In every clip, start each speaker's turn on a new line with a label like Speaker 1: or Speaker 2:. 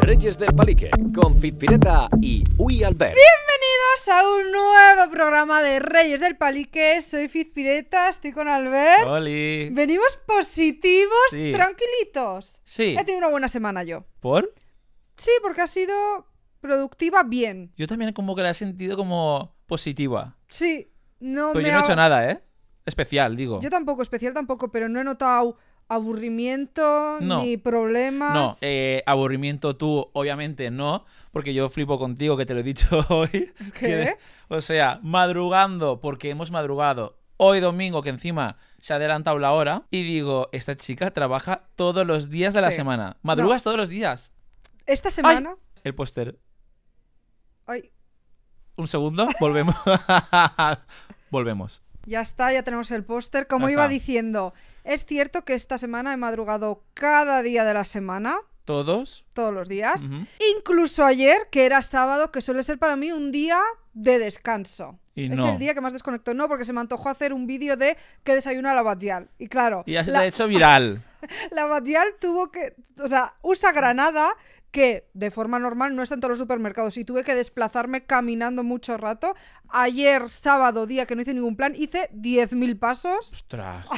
Speaker 1: Reyes del Palique, con Fitpireta y Uy Albert.
Speaker 2: Bienvenidos a un nuevo programa de Reyes del Palique. Soy Fizpireta, estoy con Albert.
Speaker 3: Oli.
Speaker 2: Venimos positivos,
Speaker 3: Sí.
Speaker 2: tranquilitos.
Speaker 3: Sí.
Speaker 2: He tenido una buena semana yo.
Speaker 3: ¿Por?
Speaker 2: Sí, porque ha sido productiva bien.
Speaker 3: Yo también como que la he sentido como positiva.
Speaker 2: Sí, no
Speaker 3: Pero
Speaker 2: me
Speaker 3: yo no he
Speaker 2: ha-
Speaker 3: hecho nada, ¿eh? Especial, digo.
Speaker 2: Yo tampoco, especial tampoco, pero no he notado aburrimiento
Speaker 3: No.
Speaker 2: ni problemas.
Speaker 3: No, eh, aburrimiento tú, obviamente no, porque yo flipo contigo, que te lo he dicho hoy.
Speaker 2: ¿Qué?
Speaker 3: Que o sea, madrugando, porque hemos madrugado hoy domingo, que encima se ha adelantado la hora, y digo, esta chica trabaja todos los días de la semana. Madrugas todos los días.
Speaker 2: Esta semana.
Speaker 3: El póster.
Speaker 2: Ay,
Speaker 3: Un segundo, volvemos. volvemos.
Speaker 2: Ya está, ya tenemos el póster. Como
Speaker 3: Ya
Speaker 2: iba
Speaker 3: está.
Speaker 2: diciendo, es cierto que esta semana he madrugado cada día de la semana.
Speaker 3: Todos.
Speaker 2: todos los días. Incluso ayer, que era sábado, que suele ser para mí un día de descanso.
Speaker 3: Y
Speaker 2: es
Speaker 3: no.
Speaker 2: el día que más desconecto. No, porque se me antojó hacer un vídeo de que desayuna la Batial. Y claro,
Speaker 3: Y ya se
Speaker 2: la,
Speaker 3: ha hecho viral.
Speaker 2: la Batial tuvo que... O sea, usa granada que de forma normal no está en todos los supermercados y tuve que desplazarme caminando mucho rato. Ayer, sábado, día que no hice ningún plan, hice 10.000 pasos.
Speaker 3: Ostras.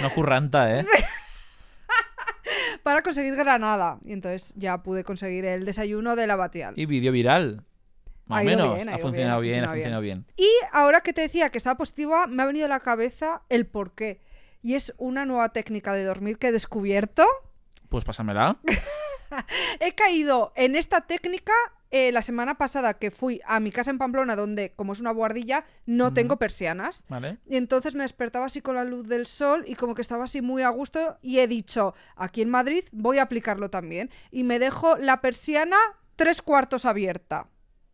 Speaker 3: No curranta, ¿eh?
Speaker 2: para conseguir granada. Y entonces ya pude conseguir el desayuno de la Batial.
Speaker 3: Y vídeo viral. Más o menos.
Speaker 2: bien, ha
Speaker 3: funcionado
Speaker 2: bien,
Speaker 3: bien,
Speaker 2: ha
Speaker 3: ha
Speaker 2: funcionado
Speaker 3: bien.
Speaker 2: Y ahora que te decía que estaba positiva, me ha venido a la cabeza el por qué. Y es una nueva técnica de dormir que he descubierto.
Speaker 3: Pues pásamela.
Speaker 2: He caído en esta técnica eh, la semana pasada que fui a mi casa en Pamplona, donde, como es una guardilla, no tengo persianas.
Speaker 3: ¿Vale?
Speaker 2: Y entonces me despertaba así con la luz del sol y como que estaba así muy a gusto y he dicho, aquí en Madrid voy a aplicarlo también. Y me dejo la persiana tres cuartos abierta.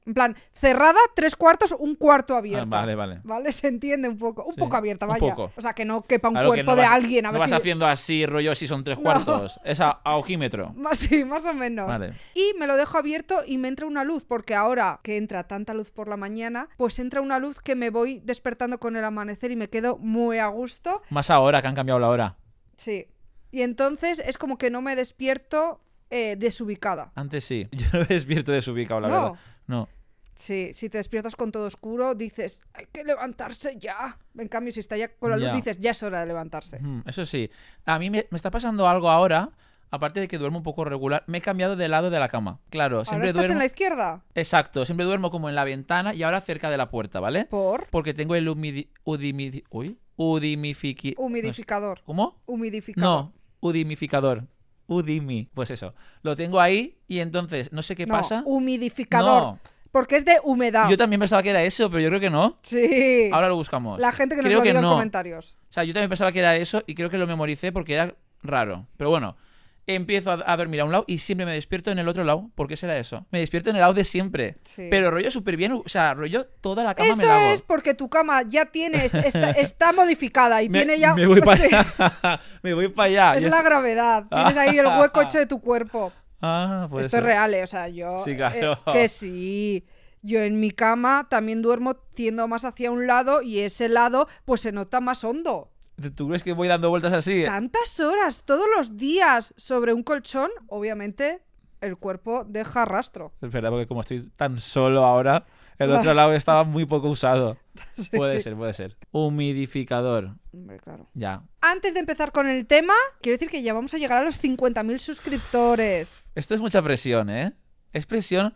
Speaker 2: En plan, cerrada, tres cuartos, un cuarto abierto.
Speaker 3: Ah, vale, vale.
Speaker 2: ¿Vale? Se entiende un poco. Un
Speaker 3: Sí,
Speaker 2: poco abierta,
Speaker 3: un
Speaker 2: vaya.
Speaker 3: poco.
Speaker 2: O sea, que no quepa un
Speaker 3: Claro
Speaker 2: cuerpo
Speaker 3: no
Speaker 2: de
Speaker 3: vas-
Speaker 2: alguien. A
Speaker 3: no
Speaker 2: ver
Speaker 3: vas
Speaker 2: si...
Speaker 3: haciendo así, rollo, si son tres
Speaker 2: No.
Speaker 3: cuartos. Es a, a ojímetro.
Speaker 2: Sí, más o menos.
Speaker 3: Vale.
Speaker 2: Y me lo dejo abierto y me entra una luz, porque ahora que entra tanta luz por la mañana, pues entra una luz que me voy despertando con el amanecer y me quedo muy a gusto.
Speaker 3: Más ahora que han cambiado la hora.
Speaker 2: Sí. Y entonces es como que no me despierto eh, desubicada.
Speaker 3: Antes sí. Yo no me despierto desubicado, la
Speaker 2: No.
Speaker 3: verdad. No.
Speaker 2: Sí, si te despiertas con todo oscuro, dices, hay que levantarse ya. En cambio, si está ya con la luz,
Speaker 3: Ya.
Speaker 2: dices, ya es hora de levantarse.
Speaker 3: Mm, Eso sí. A mí me, me está pasando algo ahora. Aparte de que duermo un poco regular, me he cambiado de lado de la cama. Claro,
Speaker 2: ¿Ahora
Speaker 3: siempre
Speaker 2: estás
Speaker 3: duermo.
Speaker 2: en la izquierda?
Speaker 3: Exacto, siempre duermo como en la ventana y ahora cerca de la puerta, ¿vale?
Speaker 2: Por
Speaker 3: Porque tengo el humidi... udimidi- Uy. Udimifiqui...
Speaker 2: humidificador.
Speaker 3: ¿Cómo?
Speaker 2: Humidificador.
Speaker 3: No, udimificador. Udimi. Pues eso. Lo tengo ahí y entonces no sé qué
Speaker 2: No,
Speaker 3: pasa.
Speaker 2: humidificador.
Speaker 3: No.
Speaker 2: Porque es de humedad.
Speaker 3: Yo también pensaba que era eso, pero yo creo que no.
Speaker 2: Sí.
Speaker 3: Ahora lo buscamos.
Speaker 2: La gente que nos
Speaker 3: creo
Speaker 2: lo
Speaker 3: que
Speaker 2: diga en
Speaker 3: no.
Speaker 2: comentarios.
Speaker 3: O sea, yo también pensaba que era eso y creo que lo memoricé porque era raro. Pero bueno, empiezo a, a dormir a un lado y siempre me despierto en el otro lado. ¿Por qué será eso? Me despierto en el lado de siempre.
Speaker 2: Sí.
Speaker 3: Pero rollo súper bien. O sea, rollo toda la cama me
Speaker 2: Eso
Speaker 3: la hago.
Speaker 2: es porque tu cama ya tiene, es- está, está modificada y
Speaker 3: Me,
Speaker 2: tiene ya...
Speaker 3: me voy para allá. me voy para allá.
Speaker 2: Es
Speaker 3: Yo
Speaker 2: la gravedad. Tienes ahí el hueco hecho de tu cuerpo.
Speaker 3: Ah, puede
Speaker 2: Esto
Speaker 3: ser.
Speaker 2: es real, ¿eh? O sea, yo...
Speaker 3: Sí,
Speaker 2: eh,
Speaker 3: claro.
Speaker 2: que sí. Yo en mi cama también duermo tiendo más hacia un lado y ese lado pues se nota más hondo.
Speaker 3: ¿Tú crees que voy dando vueltas así?
Speaker 2: Tantas horas todos los días sobre un colchón, obviamente el cuerpo deja rastro.
Speaker 3: Es verdad, porque como estoy tan solo ahora, el otro lado estaba muy poco usado. Puede ser, puede ser. Humidificador.
Speaker 2: Hombre, claro.
Speaker 3: Ya.
Speaker 2: Antes de empezar con el tema, quiero decir que ya vamos a llegar a los 50.000 suscriptores.
Speaker 3: Esto es mucha presión, ¿eh? Es presión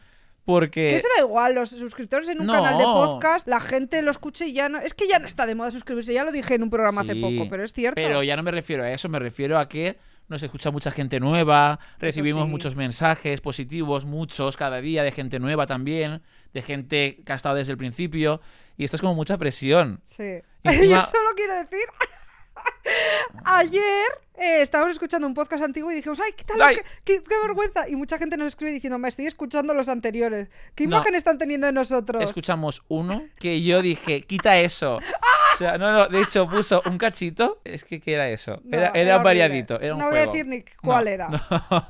Speaker 3: porque...
Speaker 2: Que eso da igual, los suscriptores en un
Speaker 3: No.
Speaker 2: canal de podcast, la gente lo escucha y ya no... Es que ya no está de moda suscribirse, ya lo dije en un programa hace poco, pero es cierto.
Speaker 3: Pero ya no me refiero a eso, me refiero a que nos escucha mucha gente nueva, recibimos
Speaker 2: sí.
Speaker 3: muchos mensajes positivos, muchos cada día, de gente nueva también, de gente que ha estado desde el principio, y esto es como mucha presión.
Speaker 2: Sí.
Speaker 3: Encima-
Speaker 2: Yo solo quiero decir... Ayer eh, estábamos escuchando un podcast antiguo y dijimos, ¡ay, qué tal! Qué, qué- qué vergüenza! Y mucha gente nos escribe diciendo, me estoy escuchando los anteriores. ¿Qué
Speaker 3: No.
Speaker 2: imagen están teniendo de nosotros?
Speaker 3: Escuchamos uno que yo dije, quita eso. O sea, no, no, de hecho puso un cachito. Es que, ¿qué era eso?
Speaker 2: No,
Speaker 3: era,
Speaker 2: era
Speaker 3: variadito, era un
Speaker 2: No voy a
Speaker 3: juego.
Speaker 2: decir ni cuál
Speaker 3: No,
Speaker 2: era.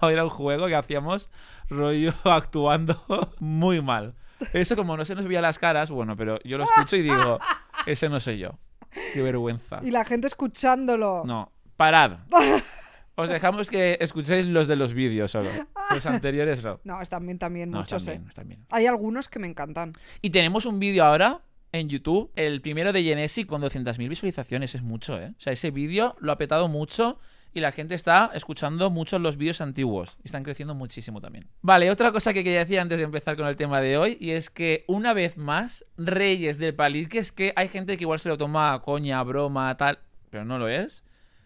Speaker 3: Era un juego que hacíamos rollo actuando muy mal. Eso como no se nos veía las caras, bueno, pero yo lo escucho y digo, ese no soy yo. Qué vergüenza.
Speaker 2: Y la gente escuchándolo.
Speaker 3: No, parad. Os dejamos que escuchéis los de los vídeos solo. Los anteriores no.
Speaker 2: No, están bien también,
Speaker 3: No,
Speaker 2: muchos,
Speaker 3: están
Speaker 2: ¿eh?
Speaker 3: bien, están bien.
Speaker 2: Hay algunos que me encantan.
Speaker 3: Y tenemos un vídeo ahora en YouTube, el primero de Genesi con 200.000 visualizaciones, es mucho, ¿eh? O sea, ese vídeo lo ha petado mucho y la gente está escuchando mucho los vídeos antiguos. Y están creciendo muchísimo también. Vale, otra cosa que quería decir antes de empezar con el tema de hoy, y es que una vez más, Reyes del Palit, que es que hay gente que igual se lo toma a coña, broma, tal, pero no lo es.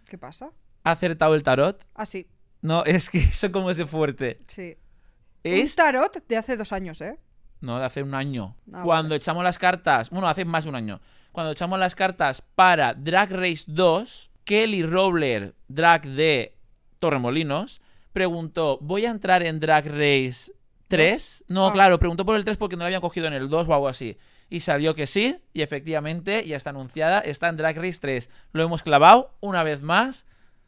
Speaker 2: ¿Qué pasa?
Speaker 3: Ha acertado el tarot.
Speaker 2: Ah, sí,
Speaker 3: No, es que eso como ese fuerte.
Speaker 2: sí.
Speaker 3: Es
Speaker 2: Un tarot de hace dos años, ¿eh?
Speaker 3: No, de hace un año.
Speaker 2: Ah,
Speaker 3: Cuando echamos las cartas, bueno, hace más de un año. Cuando echamos las cartas para Drag Race 2, Kelly Robler, drag de Torremolinos, preguntó, ¿voy a entrar en Drag Race 3? No,
Speaker 2: Ah.
Speaker 3: claro, preguntó por el 3 porque no lo habían cogido en el 2 o algo así. Y salió que sí, y efectivamente ya está anunciada, está en Drag Race 3. Lo hemos clavado una vez más.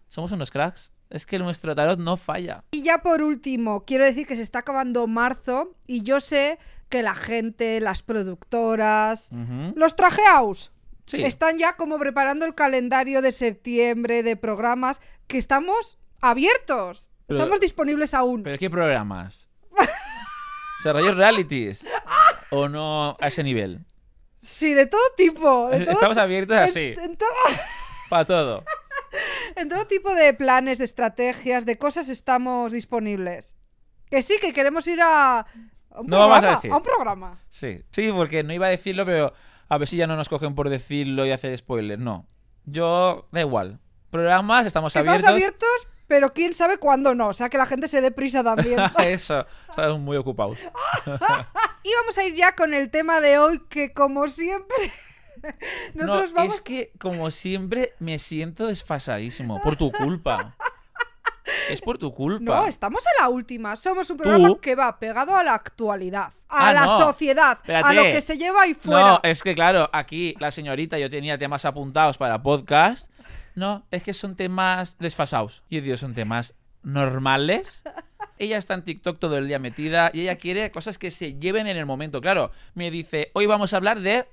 Speaker 3: Somos unos cracks. Es que nuestro tarot no falla.
Speaker 2: Y ya por último, quiero decir que se está acabando marzo y yo sé que la gente, las productoras, los trajeados
Speaker 3: Sí.
Speaker 2: están ya como preparando el calendario de septiembre de programas que estamos abiertos.
Speaker 3: Pero-
Speaker 2: estamos disponibles aún.
Speaker 3: ¿Pero qué programas? ¿Se rayos realities? ¿O no a ese nivel?
Speaker 2: Sí, de todo tipo. de todo-
Speaker 3: Estamos abiertos así,
Speaker 2: En, todo,
Speaker 3: para todo.
Speaker 2: en todo tipo de planes, de estrategias, de cosas estamos disponibles. Que sí, que queremos ir a, a un
Speaker 3: No vamos a
Speaker 2: programa.
Speaker 3: decir.
Speaker 2: un programa.
Speaker 3: Sí, sí, porque no iba a decirlo, pero a ver si ya no nos cogen por decirlo y hacer spoiler. No. Yo, da igual. Programas, estamos
Speaker 2: Que estamos
Speaker 3: abiertos.
Speaker 2: abiertos, pero quién sabe cuándo no. O sea, que la gente se dé prisa también.
Speaker 3: Eso, estamos muy ocupados.
Speaker 2: y vamos a ir ya con el tema de hoy, que como siempre.
Speaker 3: No,
Speaker 2: Nosotros vamos.
Speaker 3: es que, como siempre, me siento desfasadísimo. Por tu culpa. Es por tu culpa.
Speaker 2: No, estamos a la última. Somos un programa
Speaker 3: Tú.
Speaker 2: que va pegado a la actualidad, a
Speaker 3: Ah,
Speaker 2: la
Speaker 3: no.
Speaker 2: sociedad, a lo que se lleva ahí fuera.
Speaker 3: No, es que claro, aquí la señorita, yo tenía temas apuntados para podcast. No, es que son temas desfasados. Yo digo, son temas normales. Ella está en TikTok todo el día metida y ella quiere cosas que se lleven en el momento. Claro, me dice, hoy vamos a hablar de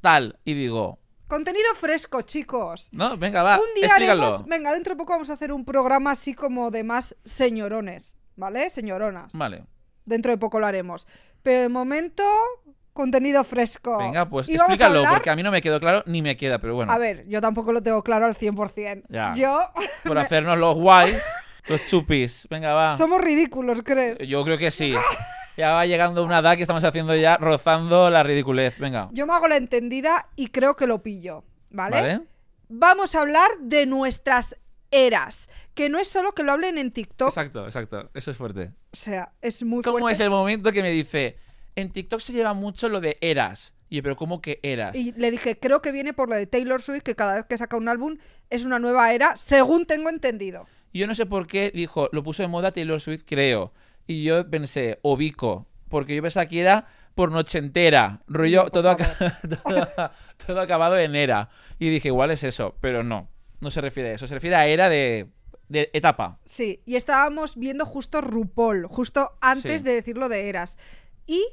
Speaker 3: tal. Y digo,
Speaker 2: Contenido fresco, chicos.
Speaker 3: no, venga, va,
Speaker 2: un día
Speaker 3: explícalo.
Speaker 2: haremos. Venga, dentro de poco vamos a hacer un programa así como de más señorones, ¿vale? Señoronas.
Speaker 3: Vale,
Speaker 2: Dentro de poco lo haremos. Pero de momento, contenido fresco.
Speaker 3: venga, pues
Speaker 2: Y vamos a
Speaker 3: explícalo,
Speaker 2: hablar-
Speaker 3: porque a mí no me quedó claro ni me queda, pero bueno,
Speaker 2: A ver, yo tampoco lo tengo claro al 100%.
Speaker 3: Ya.
Speaker 2: Yo.
Speaker 3: por hacernos los guays, los chupis. Venga, va.
Speaker 2: Somos ridículos, ¿crees?
Speaker 3: Yo creo que sí. Ya va llegando una edad que estamos haciendo ya rozando la ridiculez. Venga.
Speaker 2: Yo me hago la entendida y creo que lo pillo, ¿vale?
Speaker 3: ¿Vale?
Speaker 2: Vamos a hablar de nuestras eras. Que no es solo que lo hablen en TikTok.
Speaker 3: Exacto, exacto. Eso es fuerte.
Speaker 2: O sea, es muy
Speaker 3: ¿Cómo
Speaker 2: fuerte.
Speaker 3: es el momento que me dice, en TikTok se lleva mucho lo de eras? Y yo, pero ¿cómo que eras?
Speaker 2: Y le dije, creo que viene por lo de Taylor Swift, que cada vez que saca un álbum es una nueva era, según tengo entendido.
Speaker 3: Y yo no sé por qué dijo, lo puso de moda Taylor Swift, creo. Y yo pensé, Obico. Porque yo pensaba que era por noche entera. Rollo, todo, todo, todo acabado en era. Y dije, igual es eso. Pero no. No se refiere a eso. Se refiere a era de, de etapa.
Speaker 2: Sí, y estábamos viendo justo RuPaul, justo antes
Speaker 3: Sí.
Speaker 2: de decirlo de eras. Y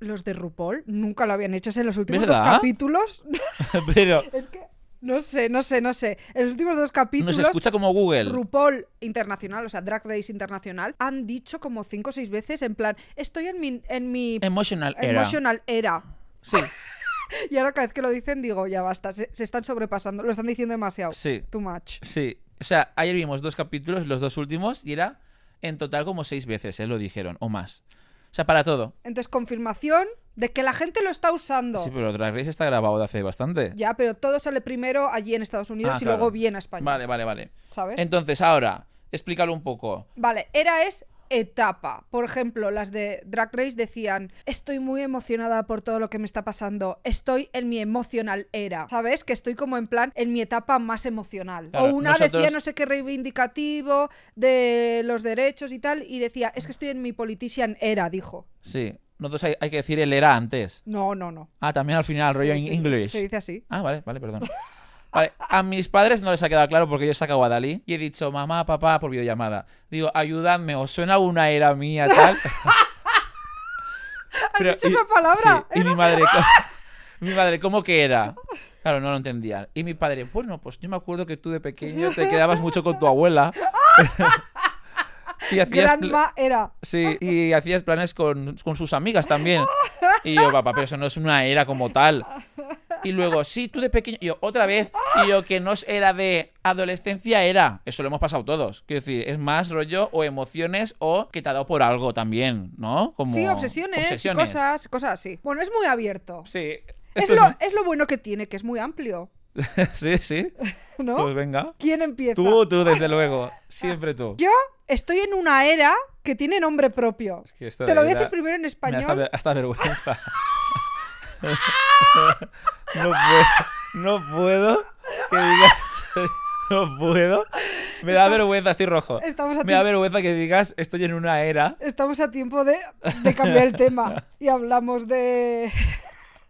Speaker 2: los de RuPaul nunca lo habían hecho en los últimos dos capítulos.
Speaker 3: pero
Speaker 2: es que, no sé, no sé, no sé. En los últimos dos
Speaker 3: no
Speaker 2: capítulos...
Speaker 3: se escucha como Google.
Speaker 2: RuPaul internacional, o sea, Drag Race internacional, han dicho como cinco o seis veces en plan, estoy en mi, en mi
Speaker 3: Emotional era.
Speaker 2: emotional era.
Speaker 3: Sí,
Speaker 2: Y ahora cada vez que lo dicen digo, ya basta, se, se están sobrepasando, lo están diciendo demasiado.
Speaker 3: sí,
Speaker 2: Too much.
Speaker 3: sí. O sea, ayer vimos dos capítulos, los dos últimos, y era en total como seis veces, ¿eh? Lo dijeron, o más. O sea, para todo.
Speaker 2: Entonces, confirmación de que la gente lo está usando.
Speaker 3: Sí, pero Drag Race está grabado de hace bastante.
Speaker 2: Ya, pero todo sale primero allí en Estados Unidos
Speaker 3: Ah,
Speaker 2: y
Speaker 3: claro.
Speaker 2: luego viene a España.
Speaker 3: Vale, vale, vale.
Speaker 2: ¿Sabes?
Speaker 3: Entonces, ahora, explícalo un poco.
Speaker 2: Vale, era es etapa. Por ejemplo, las de Drag Race decían, estoy muy emocionada por todo lo que me está pasando, estoy en mi emocional era, ¿sabes? Que estoy como en plan en mi etapa más emocional.
Speaker 3: Claro,
Speaker 2: o una
Speaker 3: nosotros-
Speaker 2: decía no sé qué reivindicativo de los derechos y tal, y decía, es que estoy en mi politician era, dijo.
Speaker 3: Sí. Nosotros hay, hay que decir el era antes.
Speaker 2: No, no, no.
Speaker 3: Ah, también al final, rollo
Speaker 2: Sí,
Speaker 3: en
Speaker 2: sí,
Speaker 3: English.
Speaker 2: Se dice así.
Speaker 3: Ah, vale, vale, perdón. Vale, a mis padres no les ha quedado claro porque yo he sacado a Dalí y he dicho mamá, papá por videollamada. Digo, ayúdame, ¿os suena una era mía tal?
Speaker 2: ¿Has dicho esa palabra?
Speaker 3: sí, y mi madre, co- mi madre, ¿cómo que era? Claro, no lo entendían. Y mi padre, bueno, pues yo me acuerdo que tú de pequeño te quedabas mucho con tu abuela. y hacías
Speaker 2: Grandma era.
Speaker 3: Sí, y hacías planes con, con sus amigas también. Y yo, papá, pero eso no es una era como tal. Y luego, sí, tú de pequeño. Y yo, otra vez. Y yo, que no era de adolescencia, era. Eso lo hemos pasado todos. Quiero decir, es más rollo o emociones o que te ha dado por algo también, ¿no? Como
Speaker 2: Sí, obsesiones,
Speaker 3: obsesiones.
Speaker 2: cosas, cosas así. Bueno, es muy abierto.
Speaker 3: Sí.
Speaker 2: Es lo,
Speaker 3: es-
Speaker 2: es lo bueno que tiene, que es muy amplio,
Speaker 3: sí, sí.
Speaker 2: ¿no?
Speaker 3: Pues venga.
Speaker 2: ¿Quién empieza?
Speaker 3: Tú, tú, desde luego. Siempre tú.
Speaker 2: Yo estoy en una era que tiene nombre propio.
Speaker 3: Es que esto
Speaker 2: Te lo voy a decir primero en
Speaker 3: hasta,
Speaker 2: español.
Speaker 3: hasta vergüenza. no puedo. No puedo que digas. No puedo. Me da vergüenza, estoy rojo.
Speaker 2: Estamos a
Speaker 3: Me da vergüenza que digas estoy en una era.
Speaker 2: Estamos a tiempo de, de cambiar el tema y hablamos de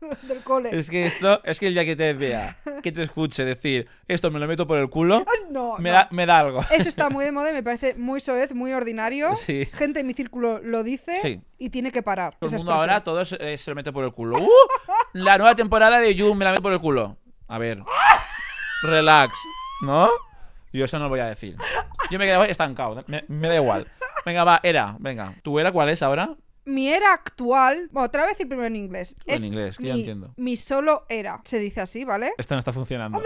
Speaker 2: del cole.
Speaker 3: Es que esto, es que el día que te vea, que te escuche decir esto me lo meto por el culo,
Speaker 2: no,
Speaker 3: me
Speaker 2: no.
Speaker 3: da, me da algo.
Speaker 2: Eso está muy de moda y me parece muy soez, muy ordinario.
Speaker 3: Sí.
Speaker 2: Gente en mi círculo lo dice
Speaker 3: Sí.
Speaker 2: y tiene que parar.
Speaker 3: Todo el mundo ahora todo se, eh, se lo mete por el culo. ¡Uh! La nueva temporada de You me la meto por el culo. A ver. Relax. ¿No? Yo eso no lo voy a decir. Yo me quedo estancado. Me, me da igual. Venga, va, era. Venga. ¿Tu era cuál es ahora?
Speaker 2: Mi era actual, bueno, otra vez decir primero en inglés.
Speaker 3: En
Speaker 2: es
Speaker 3: inglés, que
Speaker 2: mi,
Speaker 3: ya entiendo.
Speaker 2: Mi solo era. Se dice así, ¿vale?
Speaker 3: Esto no está funcionando.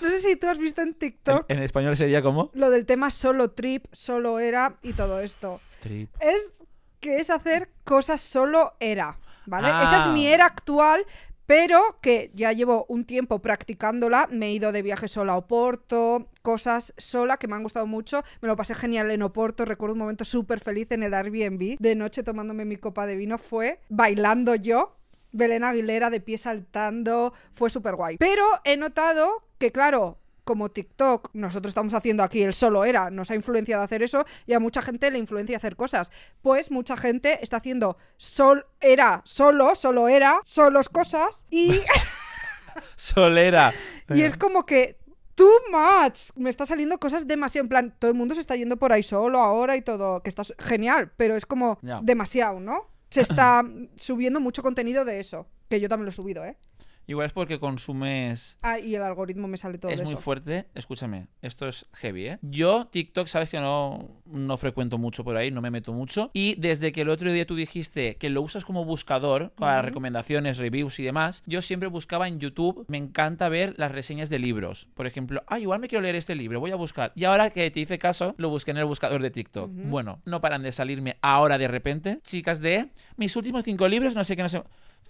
Speaker 2: No sé si tú has visto en
Speaker 3: En,
Speaker 2: TikTok
Speaker 3: en español sería como.
Speaker 2: lo del tema solo trip, solo era y todo esto.
Speaker 3: Trip.
Speaker 2: Es que es hacer cosas solo era, ¿vale?
Speaker 3: Ah.
Speaker 2: Esa es mi era actual, pero que ya llevo un tiempo practicándola. Me he ido de viaje sola a Oporto, cosas sola que me han gustado mucho. Me lo pasé genial en Oporto. Recuerdo un momento súper feliz en el Airbnb. De noche tomándome mi copa de vino fue bailando yo. Belén Aguilera de pie saltando, fue súper guay. Pero he notado que, claro, como TikTok, nosotros estamos haciendo aquí el solo era, nos ha influenciado a hacer eso y a mucha gente le influencia a hacer cosas. Pues mucha gente está haciendo sol era, solo, solo era, solos cosas y,
Speaker 3: Solera.
Speaker 2: y es como que too much. Me está saliendo cosas demasiado. En plan, todo el mundo se está yendo por ahí solo ahora y todo, que está genial, pero es como demasiado, ¿no? Se está subiendo mucho contenido de eso, que yo también lo he subido, ¿eh?
Speaker 3: Igual es porque consumes
Speaker 2: Ah, y el algoritmo me sale todo
Speaker 3: es muy fuerte. Escúchame, esto es heavy, ¿eh? Yo, TikTok, sabes que no, no frecuento mucho por ahí, no me meto mucho. Y desde que el otro día tú dijiste que lo usas como buscador para recomendaciones, reviews y demás, yo siempre buscaba en YouTube, me encanta ver las reseñas de libros. Por ejemplo, ah, igual me quiero leer este libro, voy a buscar. Y ahora que te hice caso, lo busqué en el buscador de TikTok. Bueno, no paran de salirme ahora de repente, chicas de mis últimos cinco libros, no sé qué, no sé.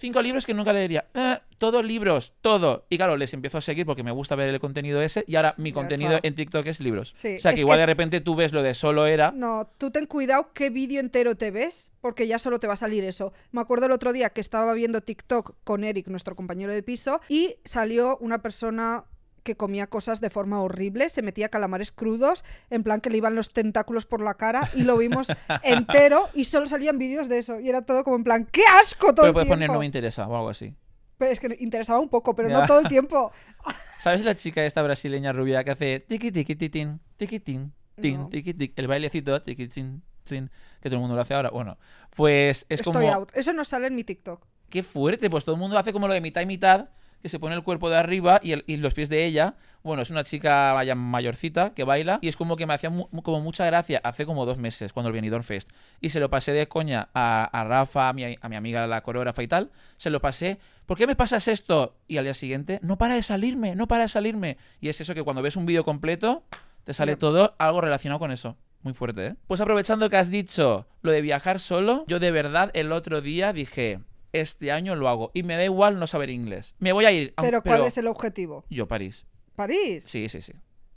Speaker 3: Cinco libros que nunca leería. Eh, todos libros, todo. Y claro, les empiezo a seguir porque me gusta ver el contenido ese. Y ahora mi contenido
Speaker 2: chao.
Speaker 3: en TikTok es libros.
Speaker 2: Sí,
Speaker 3: o sea que
Speaker 2: que
Speaker 3: igual de repente tú ves lo de solo era.
Speaker 2: No, tú ten cuidado qué vídeo entero te ves, porque ya solo te va a salir eso. Me acuerdo el otro día que estaba viendo TikTok con Eric, nuestro compañero de piso, y salió una persona que comía cosas de forma horrible, se metía calamares crudos, en plan que le iban los tentáculos por la cara, y lo vimos entero, y solo salían vídeos de eso, y era todo como en plan, ¡qué asco todo
Speaker 3: Pero
Speaker 2: el
Speaker 3: puedes
Speaker 2: tiempo!
Speaker 3: poner no me interesa o algo así.
Speaker 2: Pero es que interesaba un poco, pero
Speaker 3: Ya.
Speaker 2: no todo el tiempo.
Speaker 3: ¿Sabes la chica esta brasileña rubia que hace tiki tiki titin, tiki tin, tin,
Speaker 2: No.
Speaker 3: tiki tik, el bailecito tiki tin, tin, que todo el mundo lo hace ahora? Bueno, pues es
Speaker 2: Estoy
Speaker 3: como
Speaker 2: out. Eso no sale en mi TikTok.
Speaker 3: qué fuerte, pues todo el mundo hace como lo de mitad y mitad, que se pone el cuerpo de arriba y, el- y los pies de ella. Bueno, es una chica vaya mayorcita que baila y es como que me hacía mu- como mucha gracia hace como dos meses cuando el Benidorm Fest. Y se lo pasé de coña a, a Rafa, a mi, a mi amiga la coreógrafa y tal. Se lo pasé, ¿por qué me pasas esto? Y al día siguiente, no para de salirme, no para de salirme. Y es eso que cuando ves un vídeo completo, te sale todo algo relacionado con eso. Muy fuerte, ¿eh? Pues aprovechando que has dicho lo de viajar solo, yo de verdad el otro día dije, este año lo hago. Y me da igual no saber inglés. Me voy a ir.
Speaker 2: Pero, ¿cuál es el objetivo?
Speaker 3: Yo, París.
Speaker 2: París.
Speaker 3: Sí, sí, sí.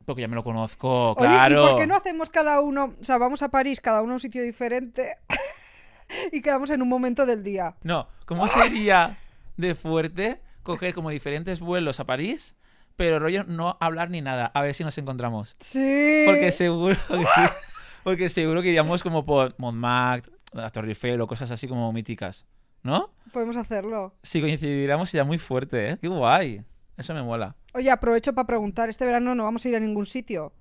Speaker 3: Porque ya me lo conozco,
Speaker 2: Oye,
Speaker 3: claro.
Speaker 2: ¿y por qué no hacemos cada uno, o sea, vamos a París, cada uno a un sitio diferente y quedamos en un momento del día?
Speaker 3: No, ¿cómo sería de fuerte coger como diferentes vuelos a París, pero rollo no hablar ni nada? A ver si nos encontramos.
Speaker 2: Sí.
Speaker 3: Porque seguro que sí. Porque seguro que iríamos como por Montmartre, la Torre Eiffel o cosas así como míticas. ¿No?
Speaker 2: Podemos hacerlo.
Speaker 3: Si coincidiéramos sería muy fuerte, ¿eh? Qué guay. Eso me mola.
Speaker 2: Oye, aprovecho para preguntar, este verano no vamos a ir a ningún sitio.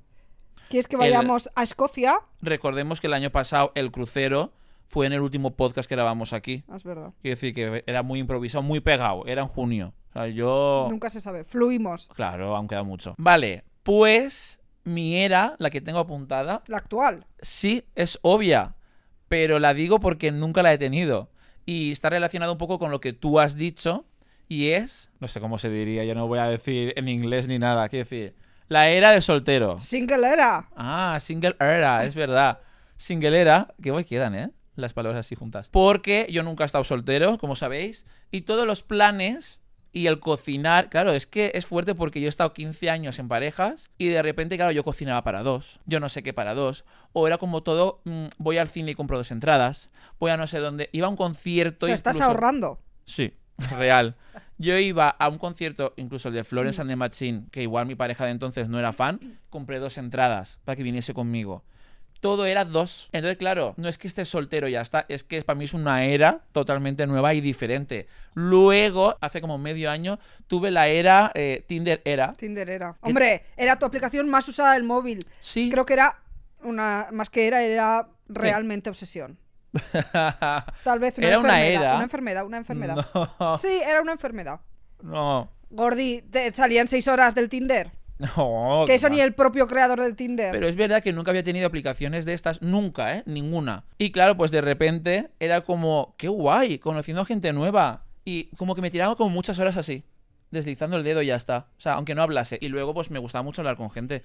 Speaker 2: ¿Quieres que
Speaker 3: El-
Speaker 2: vayamos a Escocia?
Speaker 3: Recordemos que el año pasado el crucero fue en el último podcast que grabamos aquí.
Speaker 2: Es verdad.
Speaker 3: Quiero decir que era muy improvisado, muy pegado. Era en junio. O sea, yo...
Speaker 2: Nunca se sabe. Fluimos.
Speaker 3: Claro, aún queda mucho. Vale, pues mi era, la que tengo apuntada,
Speaker 2: La actual.
Speaker 3: sí es obvia, pero la digo porque nunca la he tenido. Y está relacionado un poco con lo que tú has dicho, y es, no sé cómo se diría, yo no voy a decir en inglés ni nada, quiero decir, la era de soltero.
Speaker 2: Single era.
Speaker 3: Ah, single era, es verdad. Single era, que hoy quedan, ¿eh? Las palabras así juntas. Porque yo nunca he estado soltero, como sabéis, y todos los planes y el cocinar, claro, es que es fuerte porque yo he estado 15 años en parejas y de repente, claro, yo cocinaba para dos, yo no sé qué para dos, o era como todo, mm, voy al cine y compro dos entradas, voy a no sé dónde, iba a un concierto.
Speaker 2: O sea, estás ahorrando.
Speaker 3: Sí, real. Yo iba a un concierto, incluso el de Florence and the Machine, que igual mi pareja de entonces no era fan, compré dos entradas para que viniese conmigo. Todo era dos. Entonces, claro, no es que estés soltero y ya está, es que para mí es una era totalmente nueva y diferente. Luego, hace como medio año, tuve la era eh, Tinder era.
Speaker 2: Tinder era. Hombre, era tu aplicación más usada del móvil.
Speaker 3: Sí.
Speaker 2: Creo que era una. Más que era, era realmente obsesión. Tal vez una
Speaker 3: Era una era.
Speaker 2: Una enfermedad, una enfermedad.
Speaker 3: No,
Speaker 2: Sí, era una enfermedad.
Speaker 3: no.
Speaker 2: Gordi, te salían seis horas del Tinder.
Speaker 3: No,
Speaker 2: que eso ni el propio creador del Tinder.
Speaker 3: Pero es verdad que nunca había tenido aplicaciones de estas, nunca, ¿eh? Ninguna. Y claro, pues de repente era como, qué guay, conociendo a gente nueva. Y como que me tiraba como muchas horas así, deslizando el dedo y ya está. O sea, aunque no hablase. Y luego pues me gustaba mucho hablar con gente.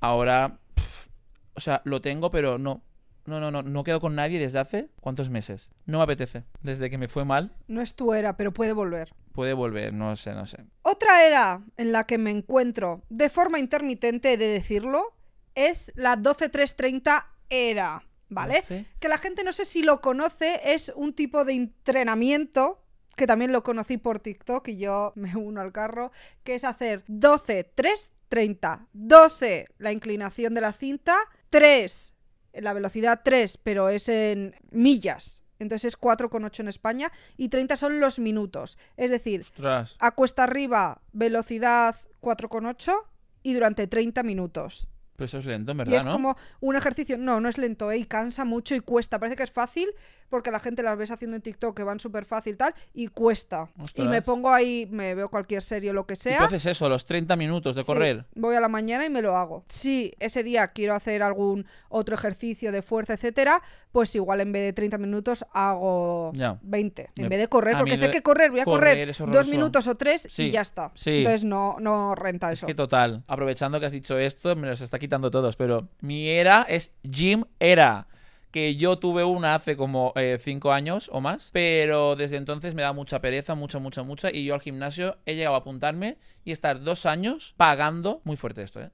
Speaker 3: Ahora, pf, o sea, lo tengo, pero no. No, no, no, no quedo con nadie desde hace cuántos meses. No me apetece. Desde que me fue mal,
Speaker 2: No es tu era, pero puede volver.
Speaker 3: puede volver, no sé, no sé.
Speaker 2: Otra era en la que me encuentro de forma intermitente, he de decirlo, es la 12330 era, ¿vale?
Speaker 3: 12.
Speaker 2: Que la gente no sé si lo conoce, es un tipo de entrenamiento que también lo conocí por TikTok y yo me uno al carro, que es hacer 12, 3, 30, 12 la inclinación de la cinta, 3 la velocidad 3, pero es en millas. Entonces es 4,8 en España y 30 son los minutos. Es decir,
Speaker 3: Ostras.
Speaker 2: a cuesta arriba, velocidad 4,8 y durante 30 minutos.
Speaker 3: Pero eso es lento, en
Speaker 2: Y
Speaker 3: verdad,
Speaker 2: es
Speaker 3: ¿no?
Speaker 2: como un ejercicio, no, no es lento, ¿eh? y cansa mucho y cuesta. Parece que es fácil porque la gente las ves haciendo en TikTok que van súper fácil tal y cuesta.
Speaker 3: Ostras.
Speaker 2: Y me pongo ahí, me veo cualquier serie o lo que
Speaker 3: Y
Speaker 2: sea.
Speaker 3: tú haces eso, los 30 minutos de
Speaker 2: Sí,
Speaker 3: correr.
Speaker 2: voy a la mañana y me lo hago. Si ese día quiero hacer algún otro ejercicio de fuerza, etcétera, pues igual en vez de 30 minutos hago
Speaker 3: Ya.
Speaker 2: 20. En
Speaker 3: Me-
Speaker 2: vez de correr, porque sé que correr, voy a
Speaker 3: correr
Speaker 2: correr,
Speaker 3: es
Speaker 2: dos minutos o tres
Speaker 3: Sí,
Speaker 2: y ya está.
Speaker 3: sí.
Speaker 2: Entonces no, no renta
Speaker 3: Es
Speaker 2: eso.
Speaker 3: que total, aprovechando que has dicho esto, me los está quitando todos, pero mi era es Gym Era. Que yo tuve una hace como 5 años o más, pero desde entonces me da mucha pereza, mucha, mucha, mucha. Y yo al gimnasio he llegado a apuntarme y estar dos años pagando, muy fuerte esto, ¿eh?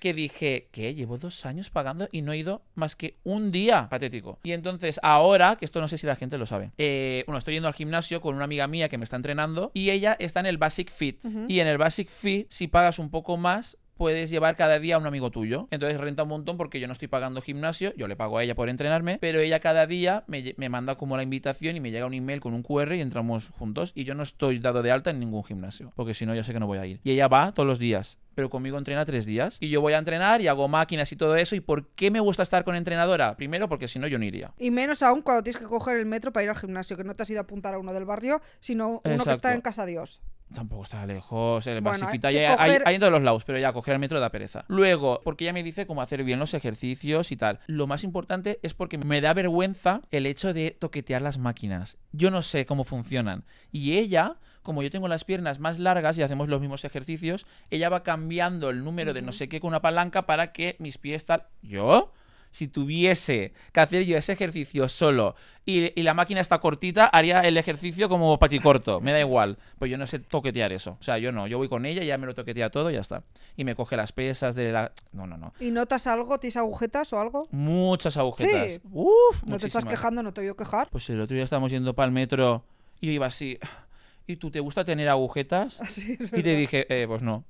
Speaker 3: Que dije, ¿qué? Llevo dos años pagando y no he ido más que un día. Patético. Y entonces ahora, que esto no sé si la gente lo sabe, eh, bueno, estoy yendo al gimnasio con una amiga mía que me está entrenando y ella está en el Basic Fit. Y en el Basic Fit, si pagas un poco más, puedes llevar cada día a un amigo tuyo. Entonces renta un montón porque yo no estoy pagando gimnasio, yo le pago a ella por entrenarme, pero ella cada día me, me manda como la invitación y me llega un email con un QR y entramos juntos. Y yo no estoy dado de alta en ningún gimnasio, porque si no, yo sé que no voy a ir. Y ella va todos los días. Pero conmigo entrena tres días. Y yo voy a entrenar y hago máquinas y todo eso. ¿Y por qué me gusta estar con entrenadora? Primero, porque si no, yo no iría.
Speaker 2: Y menos aún cuando tienes que coger el metro para ir al gimnasio, que no te has ido a apuntar a uno del barrio, sino uno que está en Casa Dios.
Speaker 3: Tampoco está lejos, el
Speaker 2: Bueno,
Speaker 3: Basifita
Speaker 2: eh,
Speaker 3: hay,
Speaker 2: coger-
Speaker 3: hay en todos los lados, pero ya coger el metro da pereza. Luego, porque ella me dice cómo hacer bien los ejercicios y tal. Lo más importante es porque me da vergüenza el hecho de toquetear las máquinas. Yo no sé cómo funcionan. Y ella, como yo tengo las piernas más largas y hacemos los mismos ejercicios, ella va cambiando el número de no sé qué con una palanca para que mis pies tal... ¿Yo? Si tuviese que hacer yo ese ejercicio solo y, y la máquina está cortita, haría el ejercicio como paticorto. Me da igual. Pues yo no sé toquetear eso. O sea, yo no. Yo voy con ella, ya me lo toquetea todo y ya está. Y me coge las pesas de la. No, no, no.
Speaker 2: ¿Y notas algo? ¿Tienes agujetas o algo?
Speaker 3: Muchas agujetas.
Speaker 2: Sí.
Speaker 3: Uf,
Speaker 2: ¿No te estás quejando? ¿No te oigo quejar?
Speaker 3: Pues el otro día estábamos yendo para el metro y yo iba así. ¿Y tú te gusta tener agujetas?
Speaker 2: Sí,
Speaker 3: Y te dije, eh, pues no.